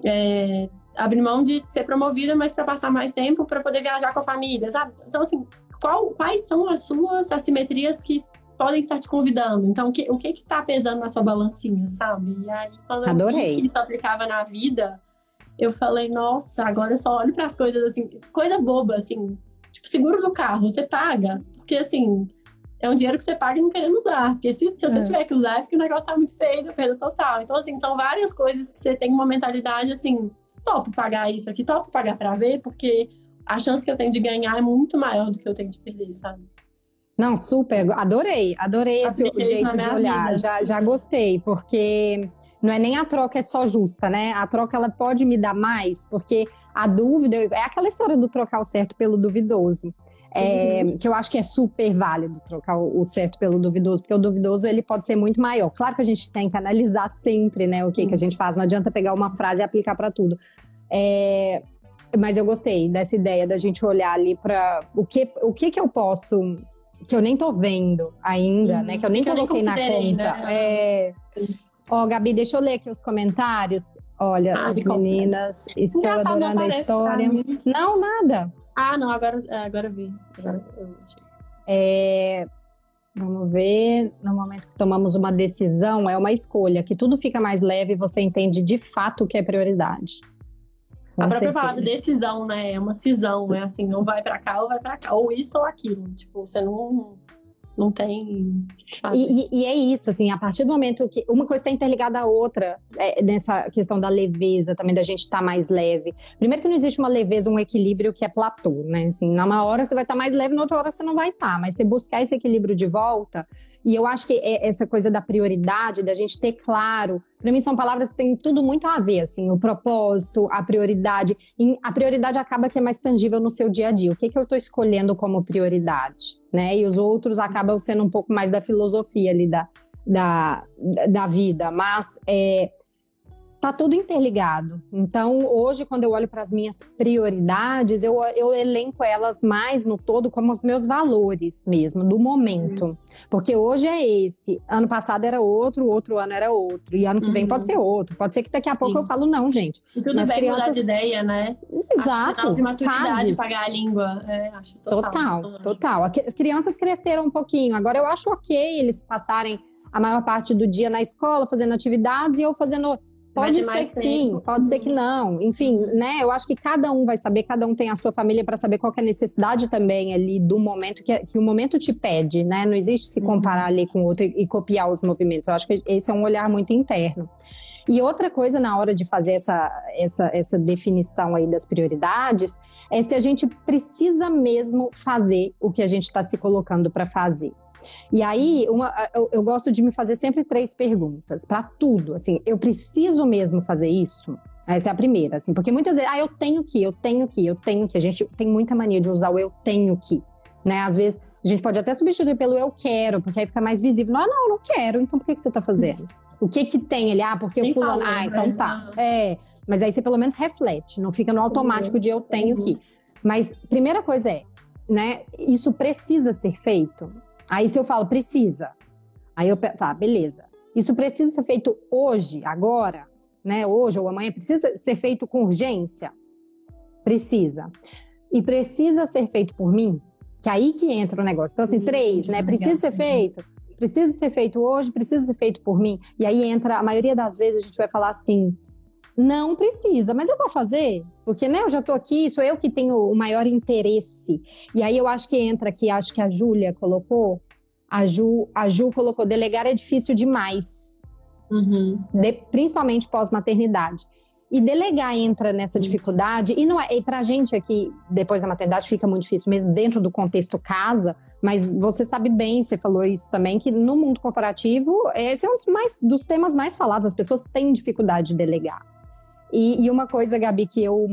é, abre mão de ser promovida, mas para passar mais tempo para poder viajar com a família, sabe? Então, assim, qual, quais são as suas assimetrias que podem estar te convidando? Então, o que, o que que tá pesando na sua balancinha, sabe? E aí, quando Adorei. eu isso aplicava na vida eu falei, nossa, agora eu só olho para as coisas assim, coisa boba, assim, tipo, seguro do carro, você paga, porque assim, é um dinheiro que você paga não querendo usar, porque se, se você é. tiver que usar, é porque o negócio tá muito feio, deu perda total. Então, assim, são várias coisas que você tem uma mentalidade assim, topo pagar isso aqui, topo pagar para ver, porque a chance que eu tenho de ganhar é muito maior do que eu tenho de perder, sabe? Não, super, adorei, adorei esse jeito de olhar, já, já gostei, porque não é nem a troca é só justa, né? A troca ela pode me dar mais, porque a dúvida é aquela história do trocar o certo pelo duvidoso. É, uhum. que eu acho que é super válido trocar o certo pelo duvidoso, porque o duvidoso ele pode ser muito maior. Claro que a gente tem que analisar sempre, né, o que, que a gente faz. Não adianta pegar uma frase e aplicar para tudo. É, mas eu gostei dessa ideia da gente olhar ali para o que, o que que eu posso que eu nem tô vendo ainda, né? Que eu nem que coloquei eu nem na conta. Né? É... Ó, Gabi, deixa eu ler aqui os comentários. Olha, ah, as meninas, estou adorando a história. Não, nada. Ah, não, agora, agora vi. Agora eu... É, vamos ver. No momento que tomamos uma decisão, é uma escolha, que tudo fica mais leve e você entende de fato o que é prioridade. Com a própria certeza. palavra decisão, né? É uma cisão, é assim, ou vai para cá ou vai para cá, ou isso ou aquilo. Tipo, você não não tem. E, e, é isso, assim, a partir do momento que uma coisa está interligada à outra, é, nessa questão da leveza, também da gente estar tá mais leve. Primeiro que não existe uma leveza, um equilíbrio que é platô, né? Assim, numa hora você vai estar tá mais leve, na outra hora você não vai estar, tá, mas você buscar esse equilíbrio de volta. E eu acho que é essa coisa da prioridade, da gente ter claro para mim são palavras que têm tudo muito a ver, assim, o propósito, a prioridade. E a prioridade acaba que é mais tangível no seu dia a dia. O que, que eu estou escolhendo como prioridade, né? E os outros acabam sendo um pouco mais da filosofia ali da, da, da vida. Mas é, está tudo interligado. Então, hoje, quando eu olho para as minhas prioridades, eu, eu elenco elas mais no todo como os meus valores mesmo, do momento. Uhum. Porque hoje é esse, ano passado era outro, outro ano era outro, e ano que vem pode uhum. ser outro. Pode ser que daqui a pouco Sim. eu falo, não, gente. E tudo bem crianças... mudar de ideia, né? Exato. Acho fases. pagar a língua. É, acho total. Total, total. As crianças cresceram um pouquinho. Agora eu acho ok eles passarem a maior parte do dia na escola, fazendo atividades e eu fazendo Pode ser que sim, pode ser que não. Enfim, né? Eu acho que cada um vai saber, cada um tem a sua família para saber qual é a necessidade também ali do momento que, que o momento te pede, né? Não existe se comparar ali com o outro e, e copiar os movimentos. Eu acho que esse é um olhar muito interno. E outra coisa na hora de fazer essa, essa, essa definição aí das prioridades é se a gente precisa mesmo fazer o que a gente está se colocando para fazer. E aí, uma, eu, eu gosto de me fazer sempre três perguntas para tudo. Assim, eu preciso mesmo fazer isso? Essa é a primeira, assim, porque muitas vezes, ah, eu tenho que, eu tenho que, eu tenho que. A gente tem muita mania de usar o eu tenho que, né? Às vezes a gente pode até substituir pelo eu quero, porque aí fica mais visível. Não, não, eu não quero, então por que, que você tá fazendo? O que que tem ali? Ah, porque o fulano. Ah, então tá. É. Mas aí você pelo menos reflete, não fica no automático de eu tenho que. Mas primeira coisa é, né? Isso precisa ser feito. Aí se eu falo precisa, aí eu falo, ah, beleza. Isso precisa ser feito hoje, agora, né? Hoje ou amanhã, precisa ser feito com urgência? Precisa. E precisa ser feito por mim? Que aí que entra o negócio. Então, assim, três, né? Precisa ser feito? Precisa ser feito hoje, precisa ser feito por mim. E aí entra, a maioria das vezes a gente vai falar assim, não precisa, mas eu vou fazer, porque né, eu já estou aqui, sou eu que tenho o maior interesse. E aí eu acho que entra aqui, acho que a Júlia colocou, a Ju, a Ju colocou, delegar é difícil demais. Uhum. De, principalmente pós-maternidade. E delegar entra nessa dificuldade, e não é, e pra gente aqui, depois da maternidade, fica muito difícil mesmo dentro do contexto casa, mas você sabe bem, você falou isso também, que no mundo corporativo, esse é um dos, mais, dos temas mais falados, as pessoas têm dificuldade de delegar. E, e, uma coisa, Gabi, que eu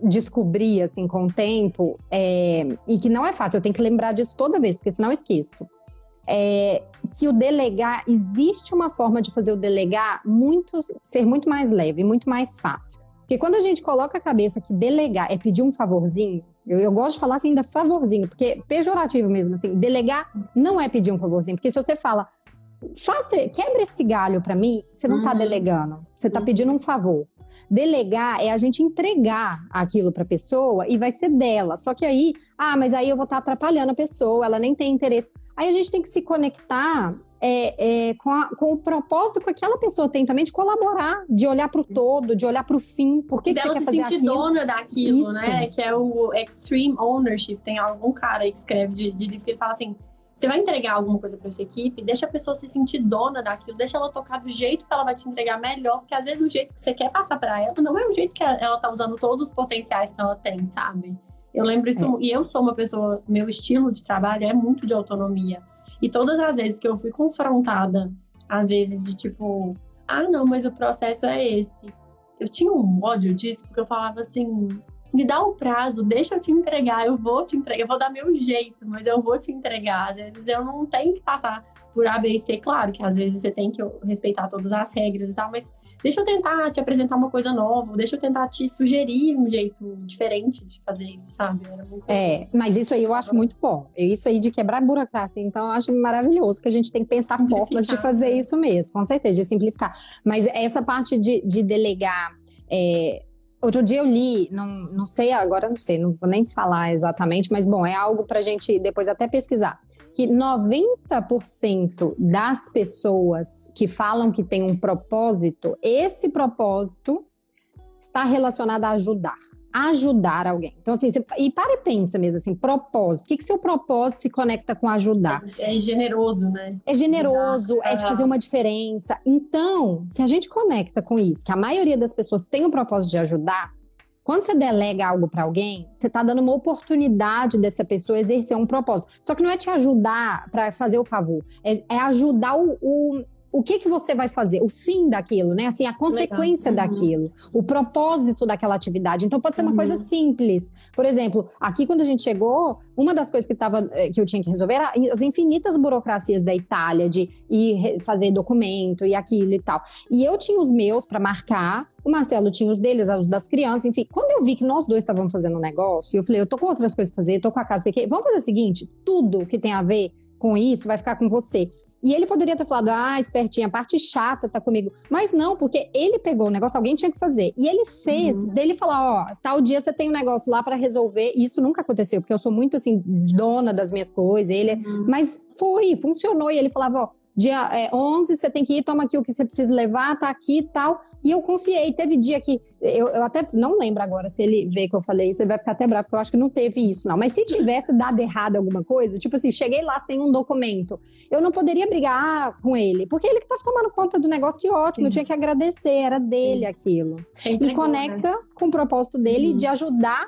descobri assim com o tempo, é, e que não é fácil, eu tenho que lembrar disso toda vez, porque senão eu esqueço é, que o delegar, existe uma forma de fazer o delegar muito, ser muito mais leve, muito mais fácil. Porque quando a gente coloca a cabeça que delegar é pedir um favorzinho, eu, eu gosto de falar assim ainda favorzinho, porque pejorativo mesmo, assim, delegar não é pedir um favorzinho, porque se você fala, faça, quebra esse galho para mim, você não tá uhum. delegando, você tá uhum. pedindo um favor. Delegar é a gente entregar aquilo para a pessoa e vai ser dela. Só que aí, ah, mas aí eu vou estar tá atrapalhando a pessoa, ela nem tem interesse. Aí a gente tem que se conectar é, é, com, a, com, o propósito que aquela pessoa tem também de colaborar, de olhar para o todo, de olhar para o fim. Por que, que você quer fazer se sentir dona daquilo, Isso. né? Que é o extreme ownership. Tem algum cara aí que escreve de, de livro que ele fala assim: você vai entregar alguma coisa para sua equipe, deixa a pessoa se sentir dona daquilo, deixa ela tocar do jeito que ela vai te entregar melhor, porque às vezes o jeito que você quer passar para ela não é o jeito que ela tá usando todos os potenciais que ela tem, sabe? Eu lembro isso, é. e eu sou uma pessoa, meu estilo de trabalho é muito de autonomia. E todas as vezes que eu fui confrontada, às vezes de tipo, ah, não, mas o processo é esse. Eu tinha um ódio disso, porque eu falava assim, me dá um prazo, deixa eu te entregar, eu vou te entregar, eu vou dar meu jeito, mas eu vou te entregar. Às vezes eu não tenho que passar por A, B e C, claro que às vezes você tem que respeitar todas as regras e tal, mas deixa eu tentar te apresentar uma coisa nova, deixa eu tentar te sugerir um jeito diferente de fazer isso, sabe? É, mas isso aí eu acho muito bom. Isso aí de quebrar burocracia, então eu acho maravilhoso que a gente tem que pensar formas de fazer isso mesmo, com certeza, de simplificar. Mas essa parte de, de delegar. É, Outro dia eu li, não, não sei agora, não sei, não vou nem falar exatamente, mas bom, é algo para a gente depois até pesquisar que 90% das pessoas que falam que tem um propósito, esse propósito está relacionado a ajudar. Ajudar alguém. Então, assim, você, e para e pensa mesmo assim, propósito. O que, que seu propósito se conecta com ajudar? É, é generoso, né? É generoso, Exato. é de fazer uma diferença. Então, se a gente conecta com isso, que a maioria das pessoas tem o propósito de ajudar, quando você delega algo para alguém, você está dando uma oportunidade dessa pessoa exercer um propósito. Só que não é te ajudar para fazer o favor, é, é ajudar o, o o que que você vai fazer, o fim daquilo, né? Assim, a consequência uhum. daquilo, o propósito daquela atividade. Então pode ser uma uhum. coisa simples. Por exemplo, aqui quando a gente chegou, uma das coisas que tava, eh, que eu tinha que resolver era as infinitas burocracias da Itália de ir fazer documento e aquilo e tal. E eu tinha os meus para marcar, o Marcelo tinha os deles, os das crianças, enfim. Quando eu vi que nós dois estávamos fazendo um negócio, eu falei, eu tô com outras coisas pra fazer, tô com a casa, sei que. Vamos fazer o seguinte, tudo que tem a ver com isso vai ficar com você. E ele poderia ter falado, ah, espertinha, a parte chata tá comigo. Mas não, porque ele pegou o negócio, alguém tinha que fazer. E ele fez, uhum. dele falar, ó, tal dia você tem um negócio lá para resolver. E isso nunca aconteceu, porque eu sou muito, assim, dona das minhas coisas. Ele, uhum. mas foi, funcionou. E ele falava, ó, dia é, 11 você tem que ir, toma aqui o que você precisa levar, tá aqui e tal. E eu confiei. Teve dia que. Eu, eu até não lembro agora se ele vê que eu falei isso, ele vai ficar até bravo, porque eu acho que não teve isso, não. Mas se tivesse dado errado alguma coisa, tipo assim, cheguei lá sem um documento, eu não poderia brigar com ele, porque ele que tava tomando conta do negócio, que ótimo, Sim. eu tinha que agradecer, era dele Sim. aquilo. Sempre e conecta né? com o propósito dele uhum. de ajudar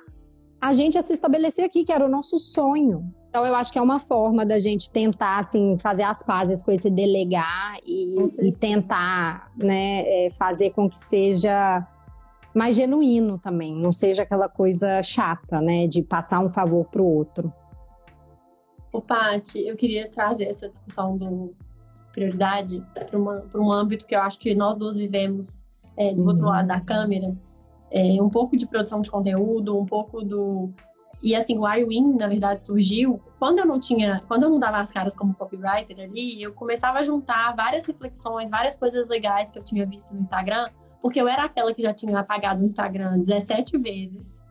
a gente a se estabelecer aqui, que era o nosso sonho. Então, eu acho que é uma forma da gente tentar, assim, fazer as pazes com esse delegar e, e tentar, né, é, fazer com que seja mais genuíno também, não seja aquela coisa chata, né, de passar um favor pro outro. Ô, Paty, eu queria trazer essa discussão do prioridade para um âmbito que eu acho que nós duas vivemos é, do uhum. outro lado da câmera. É, um pouco de produção de conteúdo, um pouco do E assim, o iWin, na verdade, surgiu quando eu não tinha, quando eu não dava as caras como copywriter ali, eu começava a juntar várias reflexões, várias coisas legais que eu tinha visto no Instagram, porque eu era aquela que já tinha apagado o Instagram 17 vezes.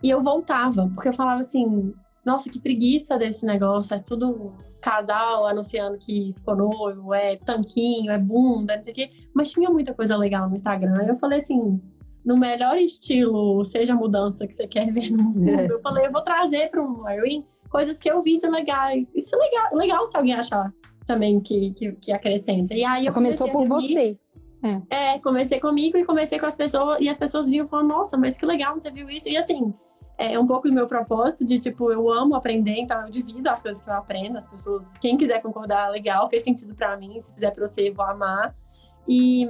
E eu voltava, porque eu falava assim, nossa, que preguiça desse negócio, é tudo casal anunciando que ficou noivo, é tanquinho, é bunda, não sei o quê. Mas tinha muita coisa legal no Instagram. Eu falei assim, no melhor estilo, seja a mudança que você quer ver no mundo, é. eu falei, eu vou trazer para um Irene coisas que eu vi de legal. Isso é legal, legal se alguém achar também que, que, que acrescenta. E aí começou por você. É. é, comecei comigo e comecei com as pessoas, e as pessoas viam e falaram, nossa, mas que legal, você viu isso? E assim, é um pouco do meu propósito de, tipo, eu amo aprender, então eu divido as coisas que eu aprendo, as pessoas, quem quiser concordar, legal, fez sentido para mim, se fizer pra você, eu vou amar. E,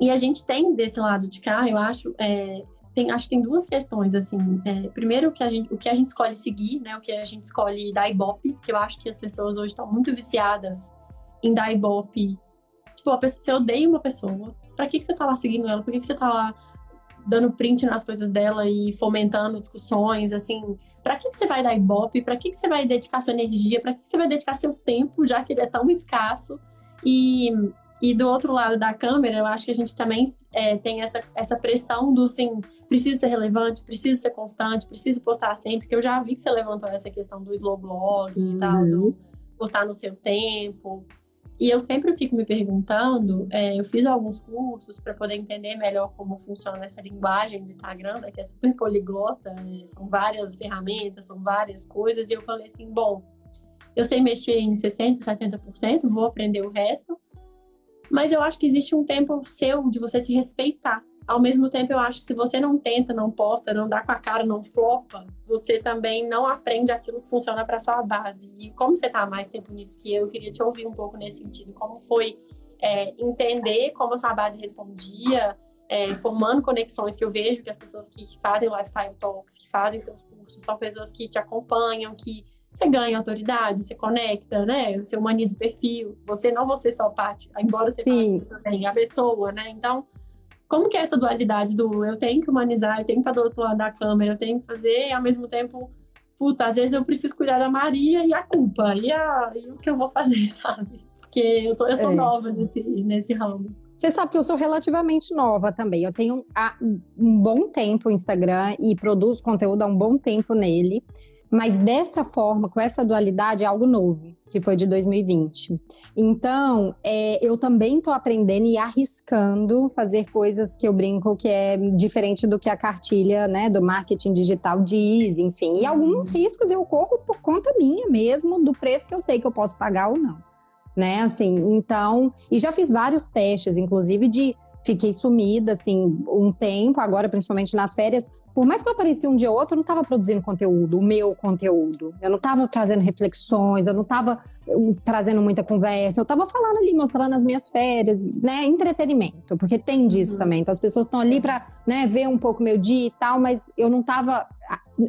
e a gente tem desse lado de cá, eu acho, é, tem, acho que tem duas questões, assim. É, primeiro, o que, a gente, o que a gente escolhe seguir, né? O que a gente escolhe dar ibope, que eu acho que as pessoas hoje estão muito viciadas em dar ibope. Tipo, a pessoa, você odeia uma pessoa, pra que, que você tá lá seguindo ela? Por que, que você tá lá dando print nas coisas dela e fomentando discussões, assim, para que, que você vai dar ibope? Para que, que você vai dedicar sua energia? Para que, que você vai dedicar seu tempo, já que ele é tão escasso? E, e do outro lado da câmera, eu acho que a gente também é, tem essa, essa pressão do, assim, preciso ser relevante, preciso ser constante, preciso postar sempre, porque eu já vi que você levantou essa questão do slow blog uhum. e tal, do postar no seu tempo. E eu sempre fico me perguntando, é, eu fiz alguns cursos para poder entender melhor como funciona essa linguagem do Instagram, né, que é super poliglota, né, são várias ferramentas, são várias coisas, e eu falei assim, bom, eu sei mexer em 60%, 70%, vou aprender o resto, mas eu acho que existe um tempo seu de você se respeitar. Ao mesmo tempo, eu acho que se você não tenta, não posta, não dá com a cara, não flopa, você também não aprende aquilo que funciona para sua base. E como você está mais tempo nisso que eu, eu queria te ouvir um pouco nesse sentido. Como foi é, entender como a sua base respondia, é, formando conexões que eu vejo que as pessoas que fazem lifestyle talks, que fazem seus cursos, são pessoas que te acompanham, que você ganha autoridade, você conecta, né? Você humaniza o perfil. Você não você só parte, embora você Sim. também a pessoa, né? Então como que é essa dualidade do eu tenho que humanizar, eu tenho que estar do outro lado da câmera, eu tenho que fazer, e ao mesmo tempo, puta, às vezes eu preciso cuidar da Maria e a culpa, e, a, e o que eu vou fazer, [LAUGHS] sabe? Porque eu, tô, eu sou é. nova nesse, nesse ramo. Você sabe que eu sou relativamente nova também. Eu tenho há um bom tempo o Instagram e produzo conteúdo há um bom tempo nele. Mas dessa forma, com essa dualidade, é algo novo, que foi de 2020. Então, é, eu também estou aprendendo e arriscando fazer coisas que eu brinco que é diferente do que a cartilha né, do marketing digital diz, enfim. E alguns riscos eu corro por conta minha mesmo, do preço que eu sei que eu posso pagar ou não. Né, assim, então, e já fiz vários testes, inclusive de fiquei sumida, assim, um tempo, agora principalmente nas férias, por mais que eu aparecia um dia ou outro, eu não estava produzindo conteúdo, o meu conteúdo. Eu não estava trazendo reflexões, eu não estava trazendo muita conversa. Eu estava falando ali, mostrando as minhas férias, né? Entretenimento, porque tem disso uhum. também. Então as pessoas estão ali para né, ver um pouco meu dia e tal, mas eu não estava,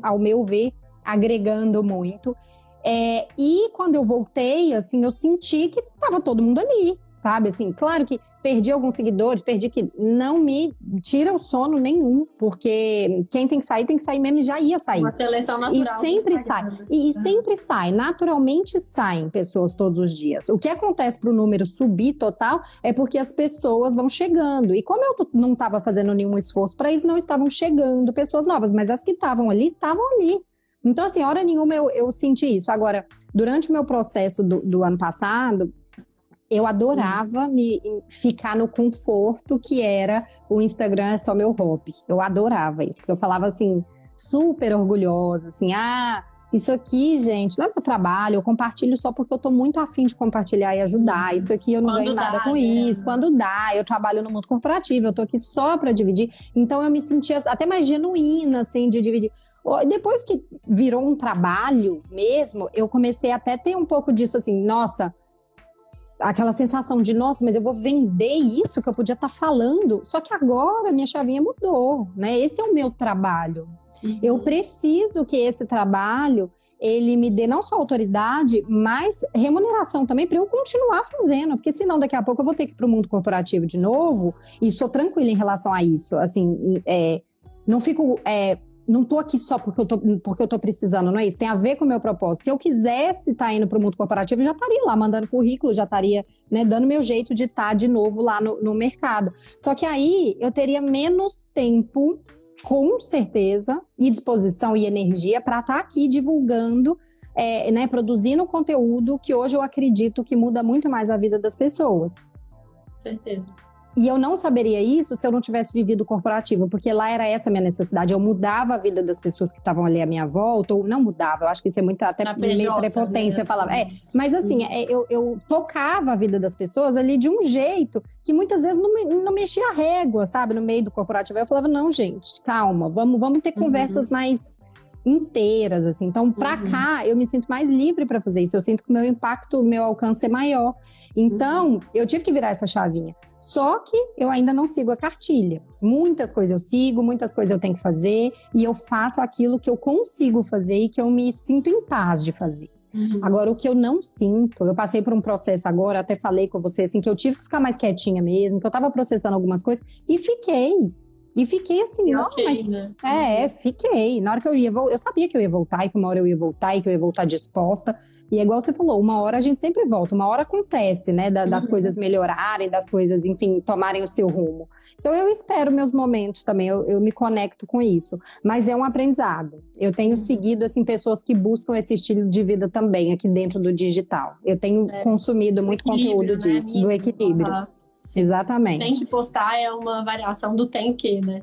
ao meu ver, agregando muito. É, e quando eu voltei, assim, eu senti que estava todo mundo ali, sabe? Assim, claro que perdi alguns seguidores, perdi que não me tira o sono nenhum, porque quem tem que sair tem que sair mesmo e já ia sair. Uma seleção natural. E sempre sai. E, e sempre sai, naturalmente saem pessoas todos os dias. O que acontece para o número subir total é porque as pessoas vão chegando. E como eu não estava fazendo nenhum esforço para isso, não estavam chegando pessoas novas, mas as que estavam ali, estavam ali. Então, assim, hora nenhuma eu, eu senti isso. Agora, durante o meu processo do, do ano passado, eu adorava me ficar no conforto que era o Instagram é só meu hobby. Eu adorava isso, porque eu falava assim, super orgulhosa, assim, ah, isso aqui, gente, não é meu trabalho, eu compartilho só porque eu tô muito afim de compartilhar e ajudar. Isso aqui eu não Quando ganho dá, nada com né? isso. Quando dá, eu trabalho no mundo corporativo, eu tô aqui só para dividir. Então eu me sentia até mais genuína, assim, de dividir. Depois que virou um trabalho mesmo, eu comecei até a ter um pouco disso, assim, nossa, aquela sensação de, nossa, mas eu vou vender isso que eu podia estar tá falando. Só que agora minha chavinha mudou, né? Esse é o meu trabalho. Uhum. Eu preciso que esse trabalho ele me dê não só autoridade, mas remuneração também para eu continuar fazendo, porque senão daqui a pouco eu vou ter que ir para o mundo corporativo de novo e sou tranquila em relação a isso. Assim, é, não fico é, não tô aqui só porque eu tô, porque eu tô precisando, não é isso. Tem a ver com o meu propósito. Se eu quisesse estar tá indo para o mundo corporativo, já estaria lá mandando currículo, já estaria né, dando meu jeito de estar tá de novo lá no, no mercado. Só que aí eu teria menos tempo, com certeza, e disposição e energia para estar tá aqui divulgando é, né, produzindo conteúdo que hoje eu acredito que muda muito mais a vida das pessoas. Certeza. E eu não saberia isso se eu não tivesse vivido corporativo, porque lá era essa a minha necessidade. Eu mudava a vida das pessoas que estavam ali à minha volta, ou não mudava, eu acho que isso é muito até Na meio PJ, prepotência né? falar. É, mas assim, Uhum. é, eu, eu tocava a vida das pessoas ali de um jeito que muitas vezes não, me- não mexia a régua, sabe, no meio do corporativo. Aí eu falava, não, gente, calma, vamos, vamos ter Uhum. conversas mais inteiras, assim. Então, pra Uhum. cá, eu me sinto mais livre para fazer isso. Eu sinto que o meu impacto, o meu alcance é maior. Então, Uhum. eu tive que virar essa chavinha. Só que eu ainda não sigo a cartilha. Muitas coisas eu sigo, muitas coisas eu tenho que fazer, e eu faço aquilo que eu consigo fazer e que eu me sinto em paz de fazer. Uhum. Agora, o que eu não sinto, eu passei por um processo agora, até falei com você, assim, que eu tive que ficar mais quietinha mesmo, que eu tava processando algumas coisas, e fiquei. E fiquei assim, não, Ok, mas né? é, fiquei. Na hora que eu ia, eu sabia que eu ia voltar e que uma hora eu ia voltar e que eu ia voltar disposta. E é igual você falou, uma hora a gente sempre volta, uma hora acontece, né? da- das Uhum. coisas melhorarem, das coisas, enfim, tomarem o seu rumo. Então eu espero meus momentos também, eu, eu me conecto com isso. Mas é um aprendizado. Eu tenho Uhum. seguido, assim, pessoas que buscam esse estilo de vida também aqui dentro do digital. Eu tenho É, consumido muito conteúdo né, disso, do equilíbrio. Aham. Sim. Exatamente. Tem que postar é uma variação do tem que, né?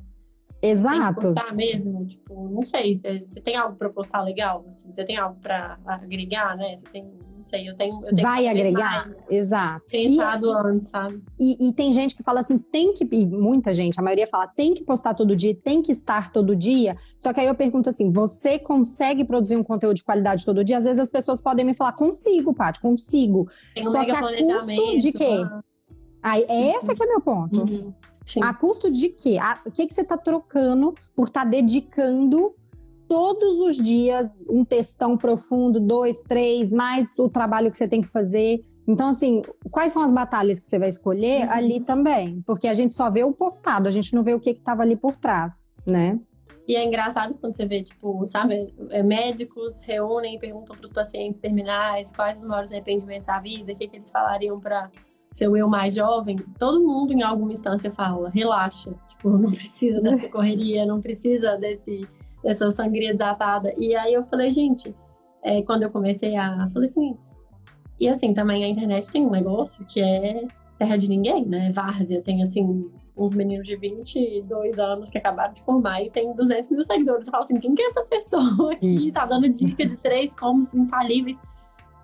Tem que Exato. postar mesmo, tipo, não sei, você, tem algo pra postar legal, assim, você tem algo pra agregar, né? Você tem, não sei, eu tenho, eu tenho Vai agregar? mais Exato. pensado antes, sabe? E, e tem gente que fala assim, tem que, e muita gente, a maioria fala, tem que postar todo dia, tem que estar todo dia. Só que aí eu pergunto assim, você consegue produzir um conteúdo de qualidade todo dia? Às vezes as pessoas podem me falar, consigo, Paty, consigo. Tem um Só mega que a custo de quê? ah, Aí, é esse que é meu ponto. uhum. A custo de quê? A- O que, que você está trocando por estar dedicando todos os dias um textão profundo, dois, três, mais o trabalho que você tem que fazer. Então, assim, quais são as batalhas que você vai escolher Uhum. ali também? Porque a gente só vê o postado, a gente não vê o que estava ali por trás, né? E é engraçado quando você vê, tipo, sabe, é, médicos reúnem e perguntam para os pacientes terminais quais os maiores arrependimentos da vida, o que, que eles falariam para seu eu mais jovem. Todo mundo, em alguma instância, fala: relaxa, tipo, [LAUGHS] não precisa dessa [LAUGHS] correria, não precisa desse, dessa sangria desatada. E aí eu falei, gente, é, quando eu comecei a. Falei assim. E assim, também a internet tem um negócio que é terra de ninguém, né? Várzea. Tem, assim, uns meninos de 22 anos que acabaram de formar e tem 200 mil seguidores. Você fala assim, quem que é essa pessoa [LAUGHS] aqui? Isso. Tá dando dica de três combos infalíveis.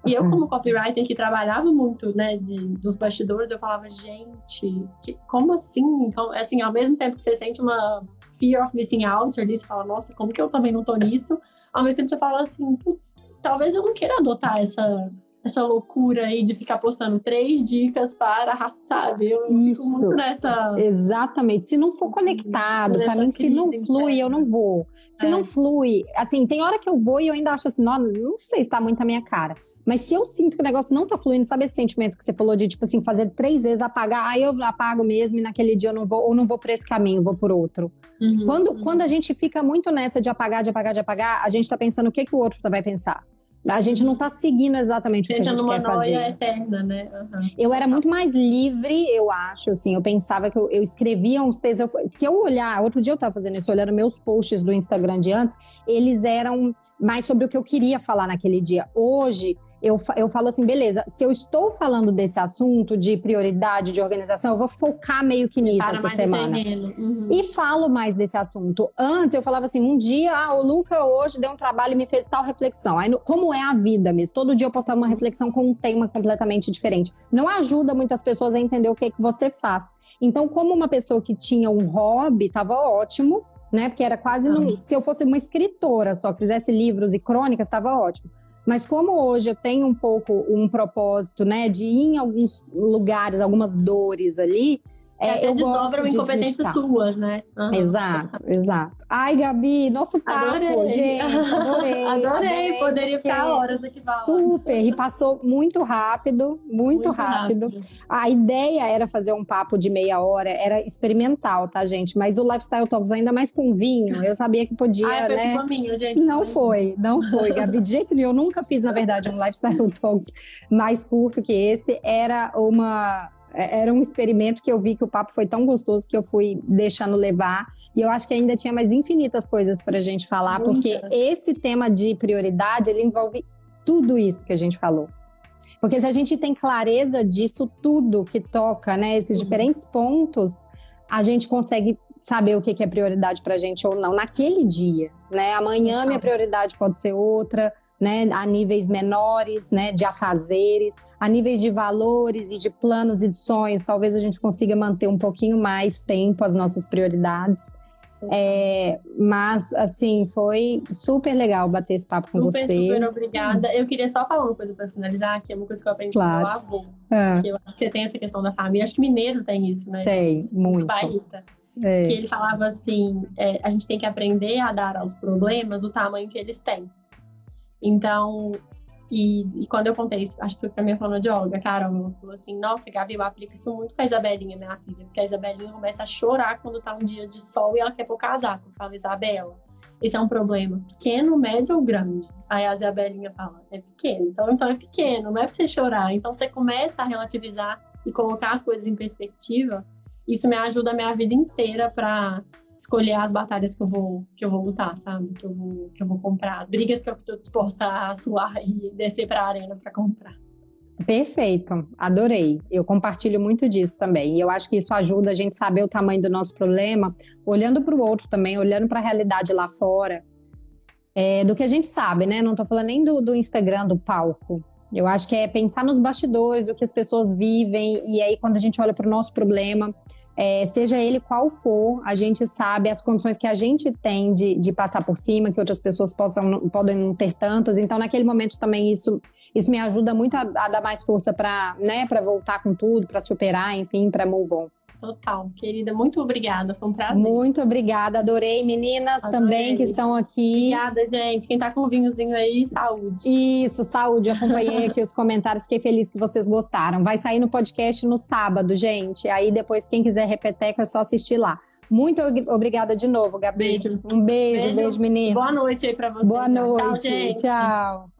E eu, como copywriter que trabalhava muito, né, de, dos bastidores, eu falava, gente, que, como assim? Então, assim, ao mesmo tempo que você sente uma fear of missing out ali, você fala, nossa, como que eu também não tô nisso? Ao mesmo tempo você fala assim, putz, talvez eu não queira adotar essa, essa loucura aí de ficar postando três dicas para arrastar, sabe? Eu fico Isso. muito nessa... Exatamente. Se não for conectado, pra Nessa mim, se não flui, eu interna. não vou. Se É. não flui, assim, tem hora que eu vou e eu ainda acho assim, não, não sei se tá muito a minha cara. Mas se eu sinto que o negócio não tá fluindo, sabe esse sentimento que você falou de, tipo assim, fazer três vezes, apagar, aí eu apago mesmo e naquele dia eu não vou, ou não vou por esse caminho, vou por outro. Uhum, Quando, uhum. quando a gente fica muito nessa de apagar, de apagar, de apagar, a gente tá pensando o que, que o outro vai pensar. A gente não tá seguindo exatamente o que a gente numa quer fazer. noia eterna, né? Uhum. Eu era muito mais livre, eu acho, assim. Eu pensava que eu, eu escrevia uns textos. eu- se eu olhar, outro dia eu tava fazendo isso, olhando meus posts do Instagram de antes, eles eram mais sobre o que eu queria falar naquele dia. Hoje, eu, eu falo assim, beleza, se eu estou falando desse assunto de prioridade, de organização, eu vou focar meio que nisso essa semana. Uhum. E falo mais desse assunto. Antes eu falava assim, um dia, ah, o Luca hoje deu um trabalho e me fez tal reflexão. Aí, como é a vida mesmo? Todo dia eu postava uma reflexão com um tema completamente diferente. Não ajuda muitas pessoas a entender o que, é que você faz. Então, como uma pessoa que tinha um hobby, tava ótimo, né? Porque era quase, num- se eu fosse uma escritora só, que fizesse livros e crônicas, estava ótimo. Mas como hoje eu tenho um pouco um propósito, né, de ir em alguns lugares, algumas dores ali, É, eu desdobram de incompetências suas, né? Uhum. Exato, exato. Ai, Gabi, nosso [LAUGHS] papo, adorei. gente, adorei, [LAUGHS] adorei. adorei. Poderia ficar horas aqui falando. Super, e passou muito rápido, muito, muito rápido. rápido. A ideia era fazer um papo de meia hora, era experimental, tá, gente? Mas o Lifestyle Talks, ainda mais com vinho, eu sabia que podia, Ai, né? Minha, gente. Não foi, não foi, Gabi, de jeito nenhum. Eu nunca fiz, na verdade, um Lifestyle Talks mais curto que esse. Era uma era um experimento que eu vi que o papo foi tão gostoso que eu fui deixando levar. E eu acho que ainda tinha mais infinitas coisas para a gente falar, Muita. porque esse tema de prioridade, ele envolve tudo isso que a gente falou. Porque se a gente tem clareza disso tudo que toca, né, esses uhum. diferentes pontos, a gente consegue saber o que é prioridade para a gente ou não naquele dia, né? Amanhã minha prioridade pode ser outra, né, a níveis menores, né, de afazeres a níveis de valores e de planos e de sonhos, talvez a gente consiga manter um pouquinho mais tempo as nossas prioridades. É, mas, assim, foi super legal bater esse papo com super, você. Super obrigada. Eu queria só falar uma coisa para finalizar, que é uma coisa que eu aprendi claro. com meu avô. Ah. Que eu acho que você tem essa questão da família. Acho que mineiro tem isso, né? Tem, muito. Bairrista. É. Que ele falava assim: é, a gente tem que aprender a dar aos problemas o tamanho que eles têm. Então, e, e, quando eu contei isso, acho que foi pra minha fonoaudióloga, Carol, falou assim, nossa, Gabi, eu aplico isso muito com a Isabelinha, minha filha, porque a Isabelinha começa a chorar quando tá um dia de sol e ela quer pôr casaco. Eu falo, Isabela, esse é um problema pequeno, médio ou grande? Aí a Isabelinha fala, é pequeno, então, então é pequeno, não é pra você chorar. Então você começa a relativizar e colocar as coisas em perspectiva, isso me ajuda a minha vida inteira para escolher as batalhas que eu vou que eu vou lutar, sabe? Que eu vou que eu vou comprar, as brigas que eu estou disposta a suar e descer para a arena para comprar. Perfeito, adorei. Eu compartilho muito disso também. E eu acho que isso ajuda a gente saber o tamanho do nosso problema, olhando para o outro também, olhando para a realidade lá fora, é, do que a gente sabe, né? Não estou falando nem do, do Instagram, do palco. Eu acho que é pensar nos bastidores, o que as pessoas vivem, e aí quando a gente olha para o nosso problema, é, seja ele qual for, a gente sabe as condições que a gente tem de, de passar por cima, que outras pessoas possam, podem não ter tantas. Então, naquele momento também isso, isso me ajuda muito a, a dar mais força para né, voltar com tudo, para superar, enfim, para move on. Total, querida, muito obrigada, foi um prazer. Muito obrigada, adorei. Meninas adorei. também que estão aqui. Obrigada, gente. Quem tá com o vinhozinho aí, saúde. Isso, saúde. Acompanhei aqui os comentários, fiquei feliz que vocês gostaram. Vai sair no podcast no sábado, gente. Aí depois, quem quiser repeteco, é só assistir lá. Muito obrigada de novo, Gabi. Beijo. Um beijo, beijo, beijo menina. Boa noite aí pra vocês. Boa noite. Tchau, gente. Tchau.